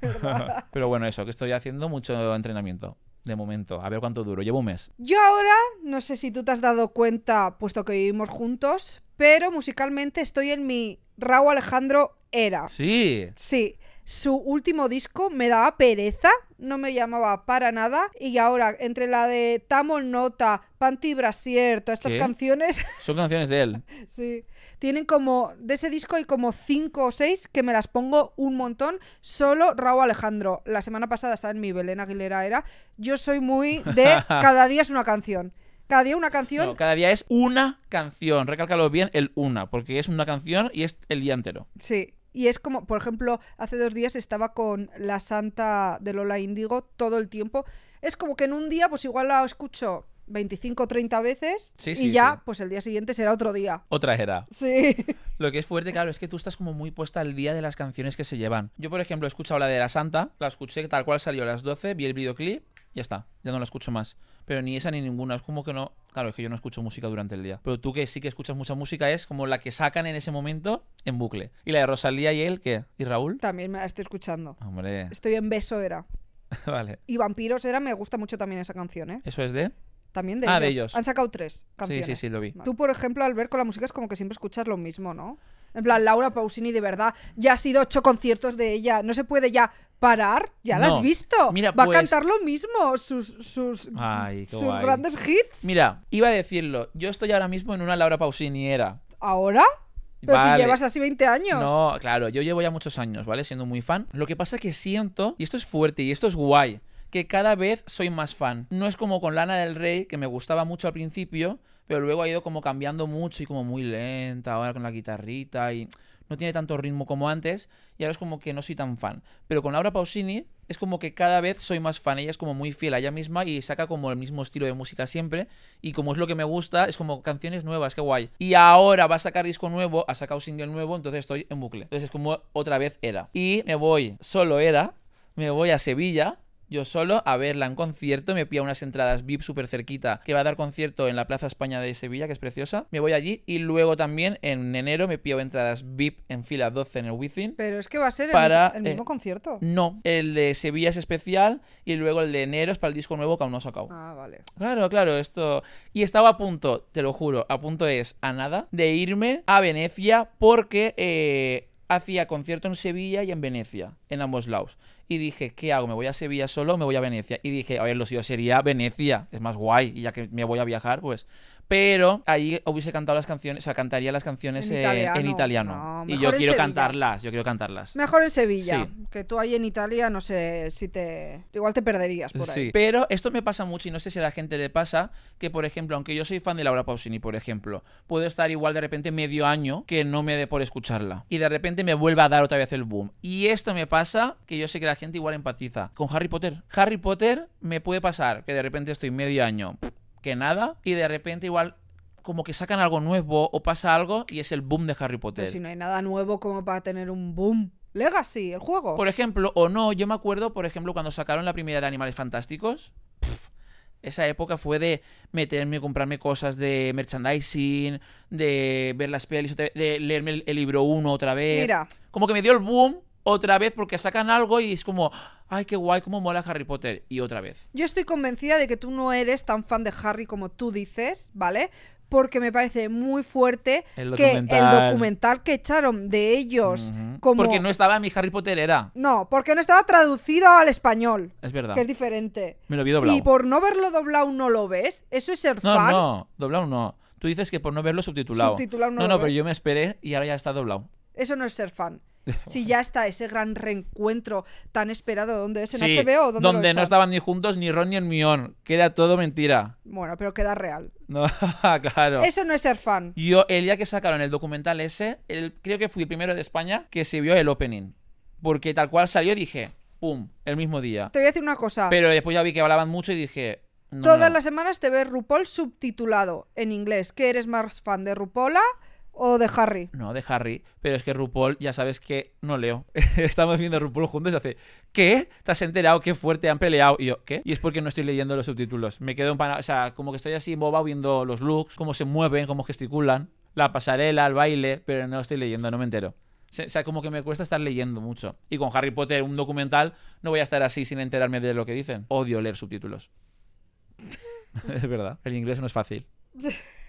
Speaker 3: Pero bueno, eso, que estoy haciendo mucho entrenamiento. De momento. A ver cuánto duro. Llevo un mes.
Speaker 2: Yo ahora, no sé si tú te has dado cuenta, puesto que vivimos juntos, pero musicalmente estoy en mi Raúl Alejandro era.
Speaker 3: Sí.
Speaker 2: Sí, su último disco me daba pereza, no me llamaba para nada. Y ahora, entre la de Tamol Nota, Panty Brasier, todas estas
Speaker 3: ¿Qué?
Speaker 2: canciones,
Speaker 3: Son canciones de él.
Speaker 2: sí, tienen como, de ese disco hay como cinco o seis que me las pongo un montón. Solo Raúl Alejandro. La semana pasada estaba en mi Belén Aguilera era. Yo soy muy de cada día es una canción. Cada día una canción.
Speaker 3: No, cada día es una canción. Recálcalo bien el una, porque es una canción y es el día entero.
Speaker 2: Sí. Y es como, por ejemplo, hace dos días estaba con la santa de Lola Índigo todo el tiempo. Es como que en un día, pues igual la escucho 25 o 30 veces
Speaker 3: Sí,
Speaker 2: y
Speaker 3: sí,
Speaker 2: ya,
Speaker 3: sí.
Speaker 2: pues el día siguiente será otro día.
Speaker 3: Otra era.
Speaker 2: Sí.
Speaker 3: Lo que es fuerte, claro, es que tú estás como muy puesta al día de las canciones que se llevan. Yo, por ejemplo, he escuchado la de La Santa, la escuché tal cual salió a las 12, vi el videoclip, ya está, ya no la escucho más. Pero ni esa ni ninguna, es como que no... Claro, es que yo no escucho música durante el día. Pero tú que sí que escuchas mucha música es como la que sacan en ese momento en bucle. Y la de Rosalía y él, ¿qué? ¿Y Raúl?
Speaker 2: También me la estoy escuchando.
Speaker 3: Hombre,
Speaker 2: Estoy en Beso era.
Speaker 3: vale.
Speaker 2: Y Vampiros era, me gusta mucho también esa canción, ¿eh?
Speaker 3: ¿Eso es de...?
Speaker 2: También de,
Speaker 3: Ah,
Speaker 2: ellos.
Speaker 3: de ellos.
Speaker 2: Han sacado tres canciones.
Speaker 3: sí, sí, lo vi.
Speaker 2: Tú, por ejemplo, al ver con la música es como que siempre escuchas lo mismo, ¿no? En plan, Laura Pausini, de verdad, ya ha sido ocho conciertos de ella. No se puede ya parar. Ya la
Speaker 3: No.
Speaker 2: has visto.
Speaker 3: Mira,
Speaker 2: Va
Speaker 3: pues-
Speaker 2: a cantar lo mismo. Sus, sus,
Speaker 3: Ay,
Speaker 2: sus grandes hits.
Speaker 3: Mira, iba a decirlo, yo estoy ahora mismo en una Laura Pausini era.
Speaker 2: ¿Ahora? Pero
Speaker 3: Vale.
Speaker 2: si llevas así 20 años.
Speaker 3: No, claro, yo llevo ya muchos años, ¿vale? Siendo muy fan. Lo que pasa es que siento, y esto es fuerte y esto es guay, que cada vez soy más fan. No es como con Lana del Rey, que me gustaba mucho al principio, pero luego ha ido como cambiando mucho y como muy lenta, ahora con la guitarrita y no tiene tanto ritmo como antes, y ahora es como que no soy tan fan. Pero con Laura Pausini es como que cada vez soy más fan, ella es como muy fiel a ella misma y saca como el mismo estilo de música siempre, y como es lo que me gusta, es como canciones nuevas, qué guay. Y ahora va a sacar disco nuevo, ha sacado single nuevo, entonces estoy en bucle. Entonces es como otra vez era. Y me voy, solo era, me voy a Sevilla. Yo solo a verla en concierto, me pilla unas entradas VIP súper cerquita, que va a dar concierto en la Plaza España de Sevilla, que es preciosa. Me voy allí y luego también en enero me pillo entradas VIP en fila 12 en el Within.
Speaker 2: Pero es que va a ser el
Speaker 3: Para,
Speaker 2: el, mismo
Speaker 3: eh,
Speaker 2: concierto.
Speaker 3: No, el de Sevilla es especial y luego el de enero es para el disco nuevo que aún no ha sacado.
Speaker 2: Ah, vale.
Speaker 3: Claro, claro, esto. Y estaba a punto, te lo juro, a punto es a nada de irme a Venecia porque eh, hacía concierto en Sevilla y en Venecia, en ambos lados. Y dije, ¿qué hago? ¿Me voy a Sevilla solo o me voy a Venecia? Y dije, a ver, lo suyo sería Venecia, es más guay, y ya que me voy a viajar, pues. Pero ahí hubiese cantado las canciones, o sea, cantaría las canciones
Speaker 2: En
Speaker 3: eh,
Speaker 2: italiano.
Speaker 3: en italiano.
Speaker 2: No,
Speaker 3: y yo quiero
Speaker 2: Sevilla.
Speaker 3: cantarlas, yo quiero cantarlas.
Speaker 2: Mejor en Sevilla.
Speaker 3: Sí.
Speaker 2: Que tú ahí en Italia, no sé si te. Igual te perderías por ahí.
Speaker 3: Sí. Pero esto me pasa mucho y no sé si a la gente le pasa que, por ejemplo, aunque yo soy fan de Laura Pausini, por ejemplo, puedo estar igual de repente medio año que no me dé por escucharla. Y de repente me vuelva a dar otra vez el boom. Y esto me pasa que yo sé que la gente igual empatiza con Harry Potter. Harry Potter me puede pasar que de repente estoy medio año pff, que nada y de repente igual como que sacan algo nuevo o pasa algo y es el boom de Harry Potter.
Speaker 2: Pero si no hay nada nuevo como para tener un boom. Legacy, el juego.
Speaker 3: Por ejemplo, o no, yo me acuerdo, por ejemplo, cuando sacaron la primera de Animales Fantásticos. esa época fue de meterme, comprarme cosas de merchandising, de ver las pelis, de leerme el, el libro 1 otra vez.
Speaker 2: Mira,
Speaker 3: Como que me dio el boom otra vez porque sacan algo y es como, ay, qué guay, cómo mola Harry Potter. Y otra vez.
Speaker 2: yo estoy convencida de que tú no eres tan fan de Harry como tú dices, ¿vale? Porque me parece muy fuerte
Speaker 3: El
Speaker 2: que el
Speaker 3: documental.
Speaker 2: que echaron de ellos como...
Speaker 3: Porque no estaba en mi Harry Potter era.
Speaker 2: No, porque no estaba traducido al español,
Speaker 3: Es verdad.
Speaker 2: que es diferente.
Speaker 3: Me lo vi doblado.
Speaker 2: Y por no verlo doblado no lo ves, eso es ser
Speaker 3: No,
Speaker 2: fan.
Speaker 3: no, doblado no. Tú dices que por no verlo subtitulado.
Speaker 2: Subtitulado no
Speaker 3: no,
Speaker 2: lo
Speaker 3: no, pero
Speaker 2: ves.
Speaker 3: yo me esperé y ahora ya está doblado.
Speaker 2: Eso no es ser fan. Si ya está ese gran reencuentro tan esperado, ¿dónde es? ¿En
Speaker 3: Sí,
Speaker 2: HBO? ¿Dónde
Speaker 3: donde no estaban ni juntos ni Ron ni Hermione. Que era todo mentira.
Speaker 2: Bueno, pero queda real.
Speaker 3: No, claro.
Speaker 2: Eso no es ser fan.
Speaker 3: Yo, el día que sacaron el documental ese, el, creo que fui el primero de España que se vio el opening. Porque tal cual salió dije, pum, el mismo día.
Speaker 2: Te voy a decir una cosa.
Speaker 3: Pero después ya vi que hablaban mucho y dije, no,
Speaker 2: Todas
Speaker 3: no.
Speaker 2: las semanas te ves RuPaul subtitulado en inglés. ¿Qué eres más fan de RuPaula o de Harry?
Speaker 3: No, de Harry. Pero es que RuPaul, ya sabes que no leo. Estamos viendo RuPaul juntos y hace, ¿qué? ¿Te has enterado? Qué fuerte han peleado. Y yo, ¿qué? Y es porque no estoy leyendo los subtítulos. Me quedo empanado. O sea, como que estoy así embobado viendo los looks, cómo se mueven, cómo gesticulan, la pasarela, el baile, pero no lo estoy leyendo, no me entero. O sea, como que me cuesta estar leyendo mucho. Y con Harry Potter, un documental, no voy a estar así sin enterarme de lo que dicen. Odio leer subtítulos. es verdad, el inglés no es fácil.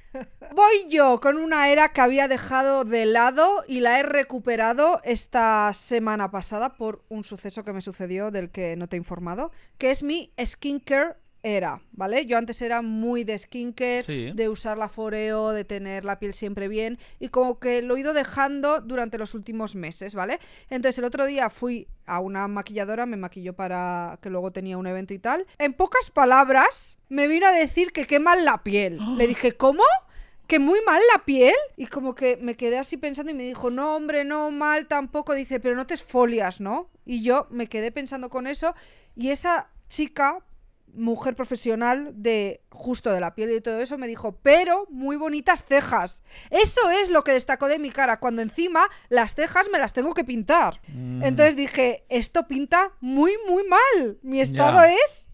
Speaker 2: voy yo con una era que había dejado de lado y la he recuperado esta semana pasada por un suceso que me sucedió del que no te he informado, que es mi skincare era, ¿vale? Yo antes era muy de skincare,
Speaker 3: Sí.
Speaker 2: de usar la foreo, de tener la piel siempre bien y como que lo he ido dejando durante los últimos meses, ¿vale? Entonces el otro día fui a una maquilladora, me maquilló para que luego tenía un evento y tal. En pocas palabras me vino a decir que qué mal la piel. Le dije, ¿cómo? que muy mal la piel y como que me quedé así pensando y me dijo, no hombre, no mal tampoco, dice, pero no te esfolias, ¿no? Y yo me quedé pensando con eso y esa chica, mujer profesional de justo de la piel y de todo eso, me dijo, pero muy bonitas cejas. Eso es lo que destacó de mi cara, cuando encima las cejas me las tengo que pintar.
Speaker 3: Mm.
Speaker 2: Entonces dije, esto pinta muy, muy mal. Mi estado es...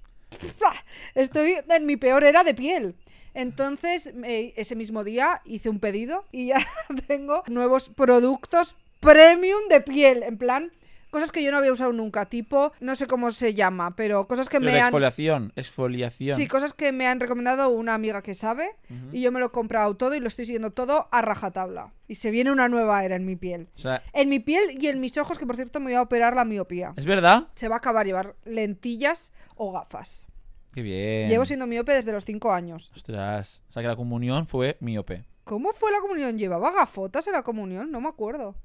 Speaker 2: Estoy en mi peor era de piel. Entonces, eh, ese mismo día hice un pedido y ya tengo nuevos productos premium de piel. En plan, cosas que yo no había usado nunca. Tipo, no sé cómo se llama, pero cosas que me
Speaker 3: de
Speaker 2: han.
Speaker 3: exfoliación, exfoliación.
Speaker 2: Sí, cosas que me han recomendado una amiga que sabe. Y yo me lo he comprado todo y lo estoy siguiendo todo a rajatabla. Y se viene una nueva era en mi piel.
Speaker 3: O sea,
Speaker 2: En mi piel y en mis ojos, que por cierto me voy a operar la miopía.
Speaker 3: ¿es verdad?
Speaker 2: Se va a acabar llevar lentillas o gafas.
Speaker 3: Qué bien.
Speaker 2: Llevo siendo miope desde los 5 años.
Speaker 3: Ostras, o sea que la comunión fue miope.
Speaker 2: ¿Cómo fue la comunión? ¿Llevaba gafotas en la comunión? No me acuerdo.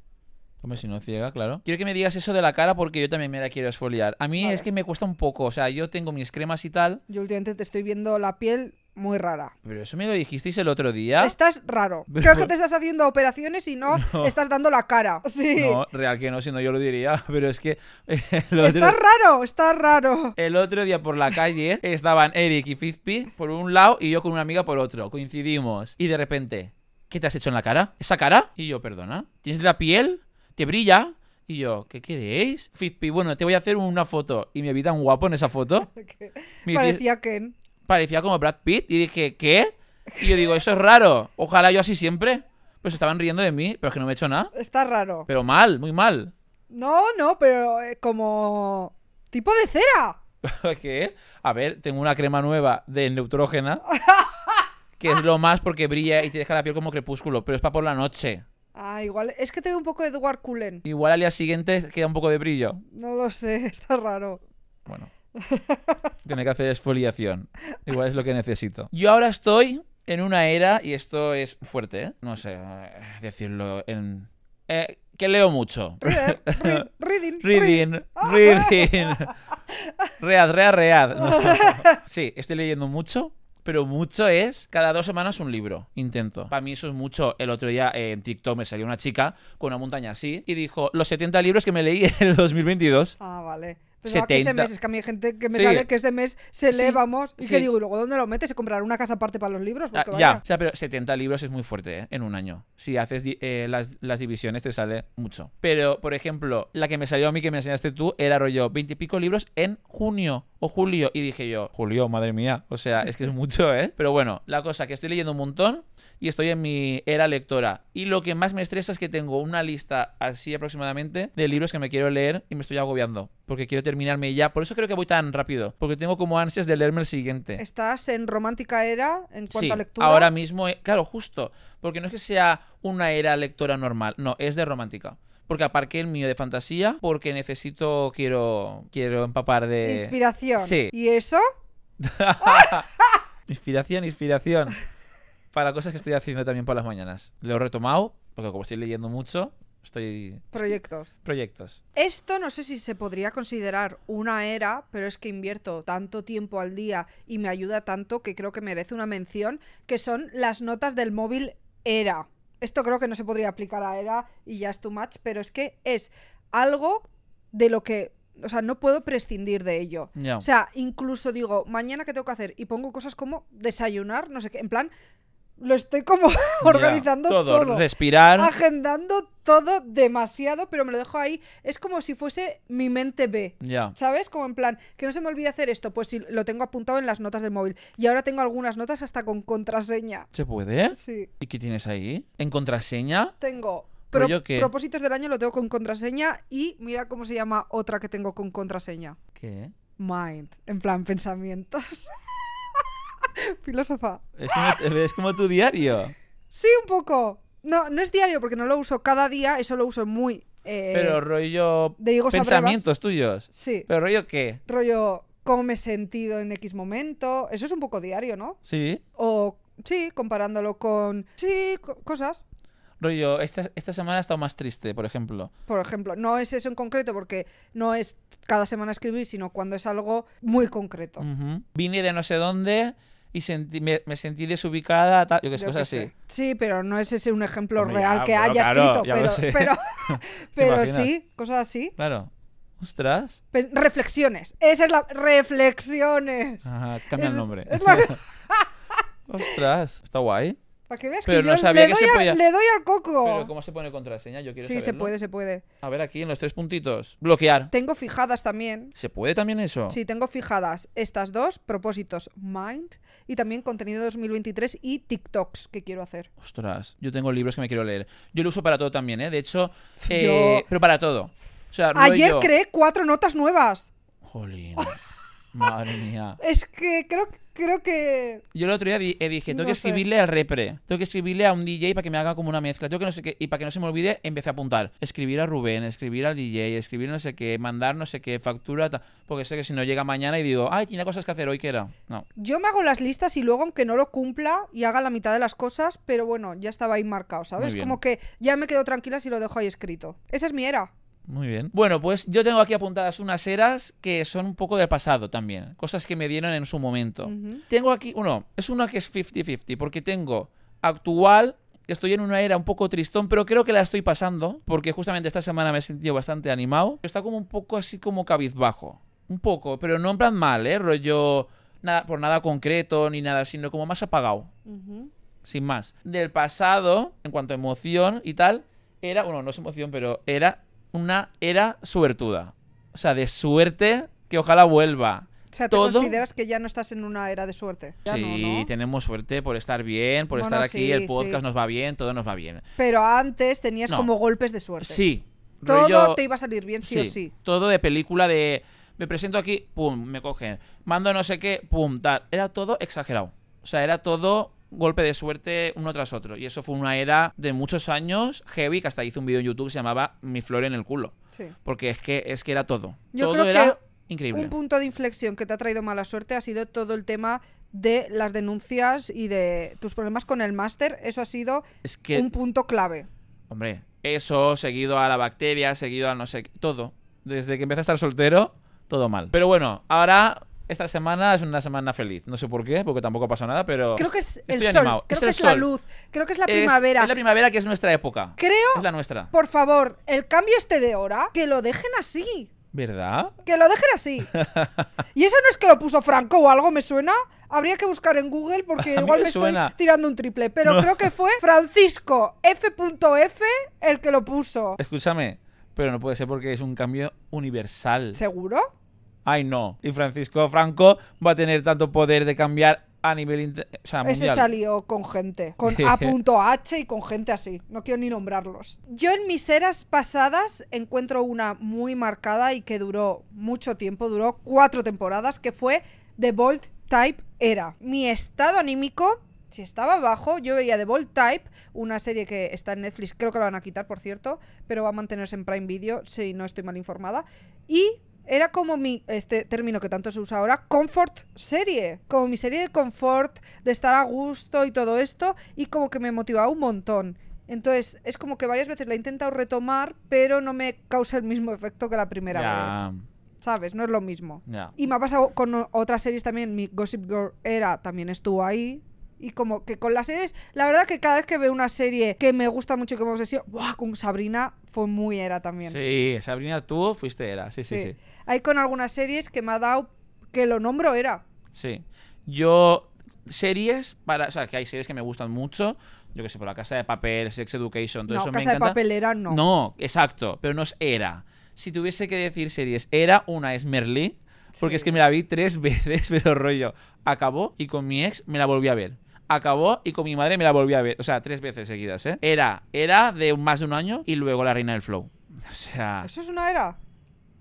Speaker 3: Hombre, si no ciega, claro. Quiero que me digas eso de la cara porque yo también me la quiero exfoliar. A mí
Speaker 2: Vale.
Speaker 3: es que me cuesta un poco. O sea, yo tengo mis cremas y tal.
Speaker 2: Yo últimamente te estoy viendo la piel muy rara.
Speaker 3: Pero eso me lo dijisteis el otro día.
Speaker 2: Estás raro.
Speaker 3: Pero-
Speaker 2: Creo que te estás haciendo operaciones y no,
Speaker 3: No.
Speaker 2: estás dando la cara. Sí.
Speaker 3: No, real que no, si no yo lo diría. Pero es que otro,
Speaker 2: Estás raro, estás raro.
Speaker 3: el otro día por la calle estaban Eric y Fizpi por un lado y yo con una amiga por otro. Coincidimos. Y de repente, ¿qué te has hecho en la cara? ¿Esa cara? Y yo, perdona. ¿Tienes la piel? ¿Te brilla? Y yo, ¿qué queréis? Fizpi, bueno, te voy a hacer una foto. Y me vi tan guapo en esa foto.
Speaker 2: Parecía Ken.
Speaker 3: parecía como Brad Pitt y dije, ¿qué? Y yo digo, eso es raro. Ojalá yo así siempre. Pero se estaban riendo de mí, pero es que no me he hecho nada.
Speaker 2: Está raro.
Speaker 3: Pero mal, muy mal.
Speaker 2: No, no, pero eh, como tipo de cera.
Speaker 3: ¿Qué? A ver, tengo una crema nueva de neutrógena. Que es lo más porque brilla y te deja la piel como crepúsculo. Pero es para por la noche.
Speaker 2: Ah, igual. Es que te veo un poco Edward Cullen.
Speaker 3: Igual al día siguiente queda un poco de brillo.
Speaker 2: No lo sé, está raro.
Speaker 3: Bueno. Tiene que hacer exfoliación. Igual es lo que necesito. Yo ahora estoy en una era, y esto es fuerte, ¿eh? No sé eh, decirlo en... eh, que leo mucho.
Speaker 2: Read, read, reading.
Speaker 3: Reading, reading. Read, read, read. No. Sí, estoy leyendo mucho, pero mucho es cada dos semanas un libro. Intento. Para mí eso es mucho. El otro día eh, en TikTok me salió una chica con una montaña así y dijo los 70 libros que me leí en el 2022.
Speaker 2: Ah, vale. Pensaba que ese
Speaker 3: 70.
Speaker 2: mes, es que a mí hay gente que me
Speaker 3: Sí.
Speaker 2: sale que este mes se lee,
Speaker 3: Sí,
Speaker 2: vamos. Y
Speaker 3: sí.
Speaker 2: que digo, ¿y luego dónde lo metes? ¿Se comprará una casa aparte para los libros?
Speaker 3: Ah, ya, o sea, pero 70 libros es muy fuerte ¿eh? en un año. Si haces eh, las, las divisiones te sale mucho. Pero, por ejemplo, la que me salió a mí que me enseñaste tú era rollo 20 y pico libros en junio o julio. Y dije yo, julio, madre mía. O sea, es que es mucho, ¿eh? Pero bueno, la cosa que estoy leyendo un montón y estoy en mi era lectora. Y lo que más me estresa es que tengo una lista así aproximadamente de libros que me quiero leer y me estoy agobiando. Porque quiero terminarme ya. Por eso creo que voy tan rápido. Porque tengo como ansias de leerme el siguiente.
Speaker 2: Estás en romántica era en cuanto
Speaker 3: Sí,
Speaker 2: a lectura.
Speaker 3: ahora mismo, eh, claro, justo, porque no es que sea una era lectora normal, no, es de romántica. Porque aparqué el mío de fantasía, porque necesito, quiero, quiero empapar de...
Speaker 2: Inspiración.
Speaker 3: Sí.
Speaker 2: ¿Y eso?
Speaker 3: Inspiración, inspiración. Para cosas que estoy haciendo también por las mañanas. Lo he retomado, porque como estoy leyendo mucho, estoy...
Speaker 2: Proyectos.
Speaker 3: Proyectos.
Speaker 2: Esto no sé si se podría considerar una era, pero es que invierto tanto tiempo al día y me ayuda tanto que creo que merece una mención, que son las notas del móvil era. Esto creo que no se podría aplicar a era y ya es too much, pero es que es algo de lo que, o sea, no puedo prescindir de ello. O sea, incluso digo, mañana qué tengo que hacer y pongo cosas como desayunar, no sé qué, en plan, lo estoy como
Speaker 3: Ya,
Speaker 2: organizando todo
Speaker 3: Respirar.
Speaker 2: agendando todo demasiado, pero me lo dejo ahí. Es como si fuese mi mente B.
Speaker 3: Ya.
Speaker 2: ¿Sabes? Como en plan, que no se me olvide hacer esto, pues si lo tengo apuntado en las notas del móvil. Y ahora tengo algunas notas hasta con contraseña.
Speaker 3: ¿Se puede?
Speaker 2: Sí.
Speaker 3: ¿Y qué tienes ahí? ¿En contraseña?
Speaker 2: Tengo
Speaker 3: ¿Pero
Speaker 2: pro- propósitos del año, lo tengo con contraseña. Y mira cómo se llama otra que tengo con contraseña.
Speaker 3: ¿Qué?
Speaker 2: Mind. En plan, pensamientos. Filósofa.
Speaker 3: Es como, es como tu diario.
Speaker 2: Sí, un poco. No, no es diario porque no lo uso cada día, eso lo uso muy... eh,
Speaker 3: Pero rollo
Speaker 2: de
Speaker 3: pensamientos tuyos.
Speaker 2: Sí,
Speaker 3: Pero rollo qué?
Speaker 2: rollo cómo me he sentido en X momento. Eso es un poco diario, ¿no?
Speaker 3: Sí.
Speaker 2: O sí, comparándolo con... Sí, co- cosas.
Speaker 3: Rollo, esta, esta semana ha estado más triste, por ejemplo.
Speaker 2: Por ejemplo, no es eso en concreto porque no es cada semana escribir, sino cuando es algo muy concreto.
Speaker 3: Vine de no sé dónde y sentí, me, me sentí desubicada, tal, yo qué sé,
Speaker 2: Yo
Speaker 3: cosas así.
Speaker 2: Sí, pero no es ese un ejemplo
Speaker 3: Hombre,
Speaker 2: real
Speaker 3: ya,
Speaker 2: que
Speaker 3: bueno,
Speaker 2: haya
Speaker 3: claro,
Speaker 2: escrito, pero, pero, sí, cosas así.
Speaker 3: Claro. Ostras.
Speaker 2: Pe- Reflexiones. Esa es la. Reflexiones.
Speaker 3: Ajá, cambia el
Speaker 2: Eso
Speaker 3: nombre.
Speaker 2: es
Speaker 3: Ostras, está guay.
Speaker 2: Para que veas
Speaker 3: Pero
Speaker 2: que
Speaker 3: no
Speaker 2: yo
Speaker 3: sabía
Speaker 2: le,
Speaker 3: que
Speaker 2: doy
Speaker 3: se
Speaker 2: al-
Speaker 3: podía-
Speaker 2: le doy al coco.
Speaker 3: Pero ¿cómo se pone contraseña? Yo quiero
Speaker 2: sí, se
Speaker 3: saberlo.
Speaker 2: puede, se puede.
Speaker 3: A ver, aquí en los tres puntitos. Bloquear.
Speaker 2: Tengo fijadas también.
Speaker 3: ¿Se puede también eso?
Speaker 2: Sí, tengo fijadas estas dos, propósitos Mind y también contenido 2023 y TikToks que quiero hacer.
Speaker 3: Ostras, yo tengo libros que me quiero leer. Yo lo uso para todo también, ¿eh? De hecho,
Speaker 2: Yo-
Speaker 3: eh, pero para todo. O sea,
Speaker 2: Ayer
Speaker 3: rollo-
Speaker 2: creé cuatro notas nuevas.
Speaker 3: Jolín. Madre mía.
Speaker 2: Es que creo, creo que...
Speaker 3: Yo el otro día di- eh, dije, tengo
Speaker 2: No
Speaker 3: que
Speaker 2: sé.
Speaker 3: escribirle al repre, tengo que escribirle a un DJ para que me haga como una mezcla, tengo que no sé qué, y para que no se me olvide, empecé a apuntar, escribir a Rubén, escribir al DJ, escribir no sé qué, mandar no sé qué, factura, porque sé que si no llega mañana y digo, ay, tenía cosas que hacer hoy que era. No.
Speaker 2: Yo me hago las listas y luego, aunque no lo cumpla y haga la mitad de las cosas, pero bueno, ya estaba ahí marcado, ¿sabes? Como que ya me quedo tranquila si lo dejo ahí escrito. Esa es mi era.
Speaker 3: Muy bien. Bueno, pues yo tengo aquí apuntadas unas eras que son un poco del pasado también. Cosas que me dieron en su momento. Tengo aquí, uno, es una que es 50-50, porque tengo actual, estoy en una era un poco tristón, pero creo que la estoy pasando, porque justamente esta semana me he sentido bastante animado. Está como un poco así como cabizbajo. Un poco, pero no en plan mal, ¿eh? Rollo, nada, por nada concreto ni nada, sino como más apagado sin más. Del pasado, en cuanto a emoción y tal, era, bueno, no es emoción, pero era una era suertuda. O sea, de suerte que ojalá vuelva.
Speaker 2: O sea, ¿te
Speaker 3: Todo-
Speaker 2: consideras que ya no estás en una era de suerte? Ya
Speaker 3: sí,
Speaker 2: no, ¿no?
Speaker 3: tenemos suerte por estar bien, por
Speaker 2: Bueno,
Speaker 3: estar aquí,
Speaker 2: sí,
Speaker 3: el podcast
Speaker 2: sí.
Speaker 3: nos va bien, todo nos va bien.
Speaker 2: Pero antes tenías
Speaker 3: No.
Speaker 2: como golpes de suerte.
Speaker 3: Sí.
Speaker 2: Todo
Speaker 3: rollo-
Speaker 2: te iba a salir bien, sí, o sí.
Speaker 3: Todo de película de me presento aquí, pum, me cogen. Mando no sé qué, pum, tal. Era todo exagerado. O sea, era todo golpe de suerte uno tras otro. Y eso fue una era de muchos años heavy, que hasta hice un vídeo en YouTube que se llamaba Mi flor en el culo.
Speaker 2: Sí.
Speaker 3: Porque es que, es que era todo.
Speaker 2: Yo
Speaker 3: todo
Speaker 2: creo
Speaker 3: era
Speaker 2: que
Speaker 3: increíble.
Speaker 2: Un punto de inflexión que te ha traído mala suerte ha sido todo el tema de las denuncias y de tus problemas con el máster. Eso ha sido
Speaker 3: Es que,
Speaker 2: un punto clave.
Speaker 3: hombre, eso, seguido a la bacteria, seguido a no sé qué, todo. Desde que empecé a estar soltero, todo mal. Pero bueno, ahora... Esta semana es una semana feliz. No sé por qué, porque tampoco ha pasado nada, pero.
Speaker 2: Creo que es el sol, creo
Speaker 3: Es
Speaker 2: que
Speaker 3: el
Speaker 2: es la luz, creo que es la
Speaker 3: Es-
Speaker 2: primavera.
Speaker 3: Es la primavera que es nuestra época.
Speaker 2: Creo,
Speaker 3: Es la nuestra.
Speaker 2: por favor, el cambio este de hora, que lo dejen así.
Speaker 3: ¿Verdad?
Speaker 2: Que lo dejen así. y eso no es que lo puso Franco o algo, me suena. Habría que buscar en Google porque igual
Speaker 3: me
Speaker 2: me
Speaker 3: suena.
Speaker 2: estoy tirando un triple. Pero
Speaker 3: No.
Speaker 2: creo que fue Francisco F.F el que lo puso.
Speaker 3: Escúchame, pero no puede ser porque es un cambio universal.
Speaker 2: ¿Seguro?
Speaker 3: Ay, no. Y Francisco Franco va a tener tanto poder de cambiar a nivel inter- o sea,
Speaker 2: Ese
Speaker 3: mundial.
Speaker 2: salió con gente, con A.H y con gente así. No quiero ni nombrarlos. Yo en mis eras pasadas encuentro una muy marcada y que duró mucho tiempo, duró cuatro temporadas, que fue The Bold Type Era. Mi estado anímico, si estaba bajo, yo veía The Bold Type, una serie que está en Netflix, creo que la van a quitar, por cierto, pero va a mantenerse en Prime Video, si no estoy mal informada. Y era como mi, este término que tanto se usa ahora, comfort serie. Como mi serie de confort, de estar a gusto y todo esto, y como que me motivaba un montón. Entonces, es como que varias veces la he intentado retomar, pero no me causa el mismo efecto que la primera vez. ¿Sabes? No es lo mismo. Y me ha pasado con otras series también. Mi Gossip Girl era también estuvo ahí. Y como que con las series, la verdad que cada vez que veo una serie que me gusta mucho y que me obsesiona, ¡buah! Con Sabrina fue muy era también.
Speaker 3: Sí, Sabrina, tú fuiste era. Sí, sí, sí.
Speaker 2: Hay con algunas series que me ha dado que lo nombro era.
Speaker 3: Sí. Yo, series, para, o sea, que hay series que me gustan mucho. Yo que sé, por la Casa de Papel, Sex Education, todo
Speaker 2: no,
Speaker 3: eso me
Speaker 2: Casa de
Speaker 3: encanta.
Speaker 2: Papel era no.
Speaker 3: No, exacto, pero no es era. Si tuviese que decir series, era una es Merlí, porque
Speaker 2: Sí.
Speaker 3: es que me la vi tres veces, pero rollo. Acabó y con mi ex me la volví a ver. Acabó y con mi madre me la volví a ver. O sea, tres veces seguidas, ¿eh? Era, era de más de un año y luego La Reina del Flow. O sea,
Speaker 2: ¿Eso es una era?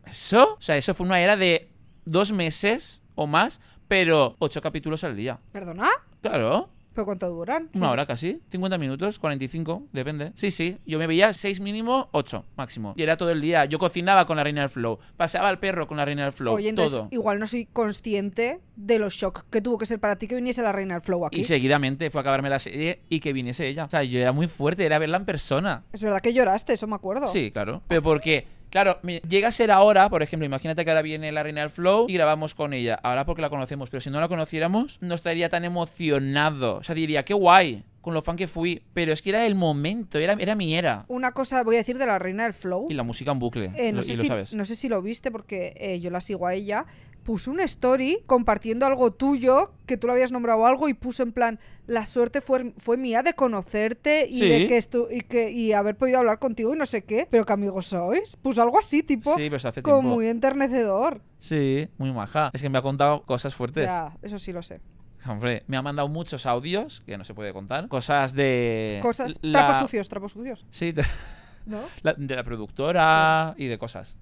Speaker 3: eso, o sea, eso fue una era de dos meses o más, pero ocho capítulos al día.
Speaker 2: ¿Perdona?
Speaker 3: Claro.
Speaker 2: ¿Pero cuánto duran?
Speaker 3: Una hora casi, 50 minutos, 45, depende. Sí, sí, yo me veía 6 mínimo, 8 máximo. Y era todo el día. Yo cocinaba con la reina del flow, paseaba al perro con la reina del flow,
Speaker 2: Oye, entonces
Speaker 3: todo.
Speaker 2: igual no soy consciente de los shock que tuvo que ser para ti que viniese la reina del flow aquí.
Speaker 3: Y seguidamente fue a acabarme la serie y que viniese ella. O sea, yo era muy fuerte, era verla en persona.
Speaker 2: Es verdad que lloraste, eso me acuerdo.
Speaker 3: Sí, claro. Pero porque, claro, llega a ser ahora, por ejemplo, imagínate que ahora viene la reina del flow y grabamos con ella. Ahora porque la conocemos, pero si no la conociéramos, no estaría tan emocionado. O sea, diría, qué guay, con lo fan que fui. Pero es que era el momento, era, era mi era.
Speaker 2: Una cosa voy a decir de la reina del flow.
Speaker 3: Y la música en bucle.
Speaker 2: Eh, no,
Speaker 3: lo-
Speaker 2: sé
Speaker 3: y lo
Speaker 2: si,
Speaker 3: sabes.
Speaker 2: no sé si lo viste porque eh, yo la sigo a ella. Puso una story compartiendo algo tuyo, que tú lo habías nombrado algo, y puso en plan, la suerte fue, fue mía de conocerte y
Speaker 3: Sí.
Speaker 2: de que estu y que y haber podido hablar contigo y no sé qué. Pero que amigos sois. Puso algo así, tipo,
Speaker 3: Sí, pero hace
Speaker 2: como
Speaker 3: tiempo.
Speaker 2: muy enternecedor.
Speaker 3: Sí, muy maja. Es que me ha contado cosas fuertes.
Speaker 2: Ya, eso sí lo sé.
Speaker 3: Hombre, me ha mandado muchos audios, que no se puede contar. Cosas de...
Speaker 2: Cosas,
Speaker 3: la-
Speaker 2: trapos sucios, trapos sucios.
Speaker 3: Sí, de
Speaker 2: ¿No?
Speaker 3: la, de la productora y de cosas.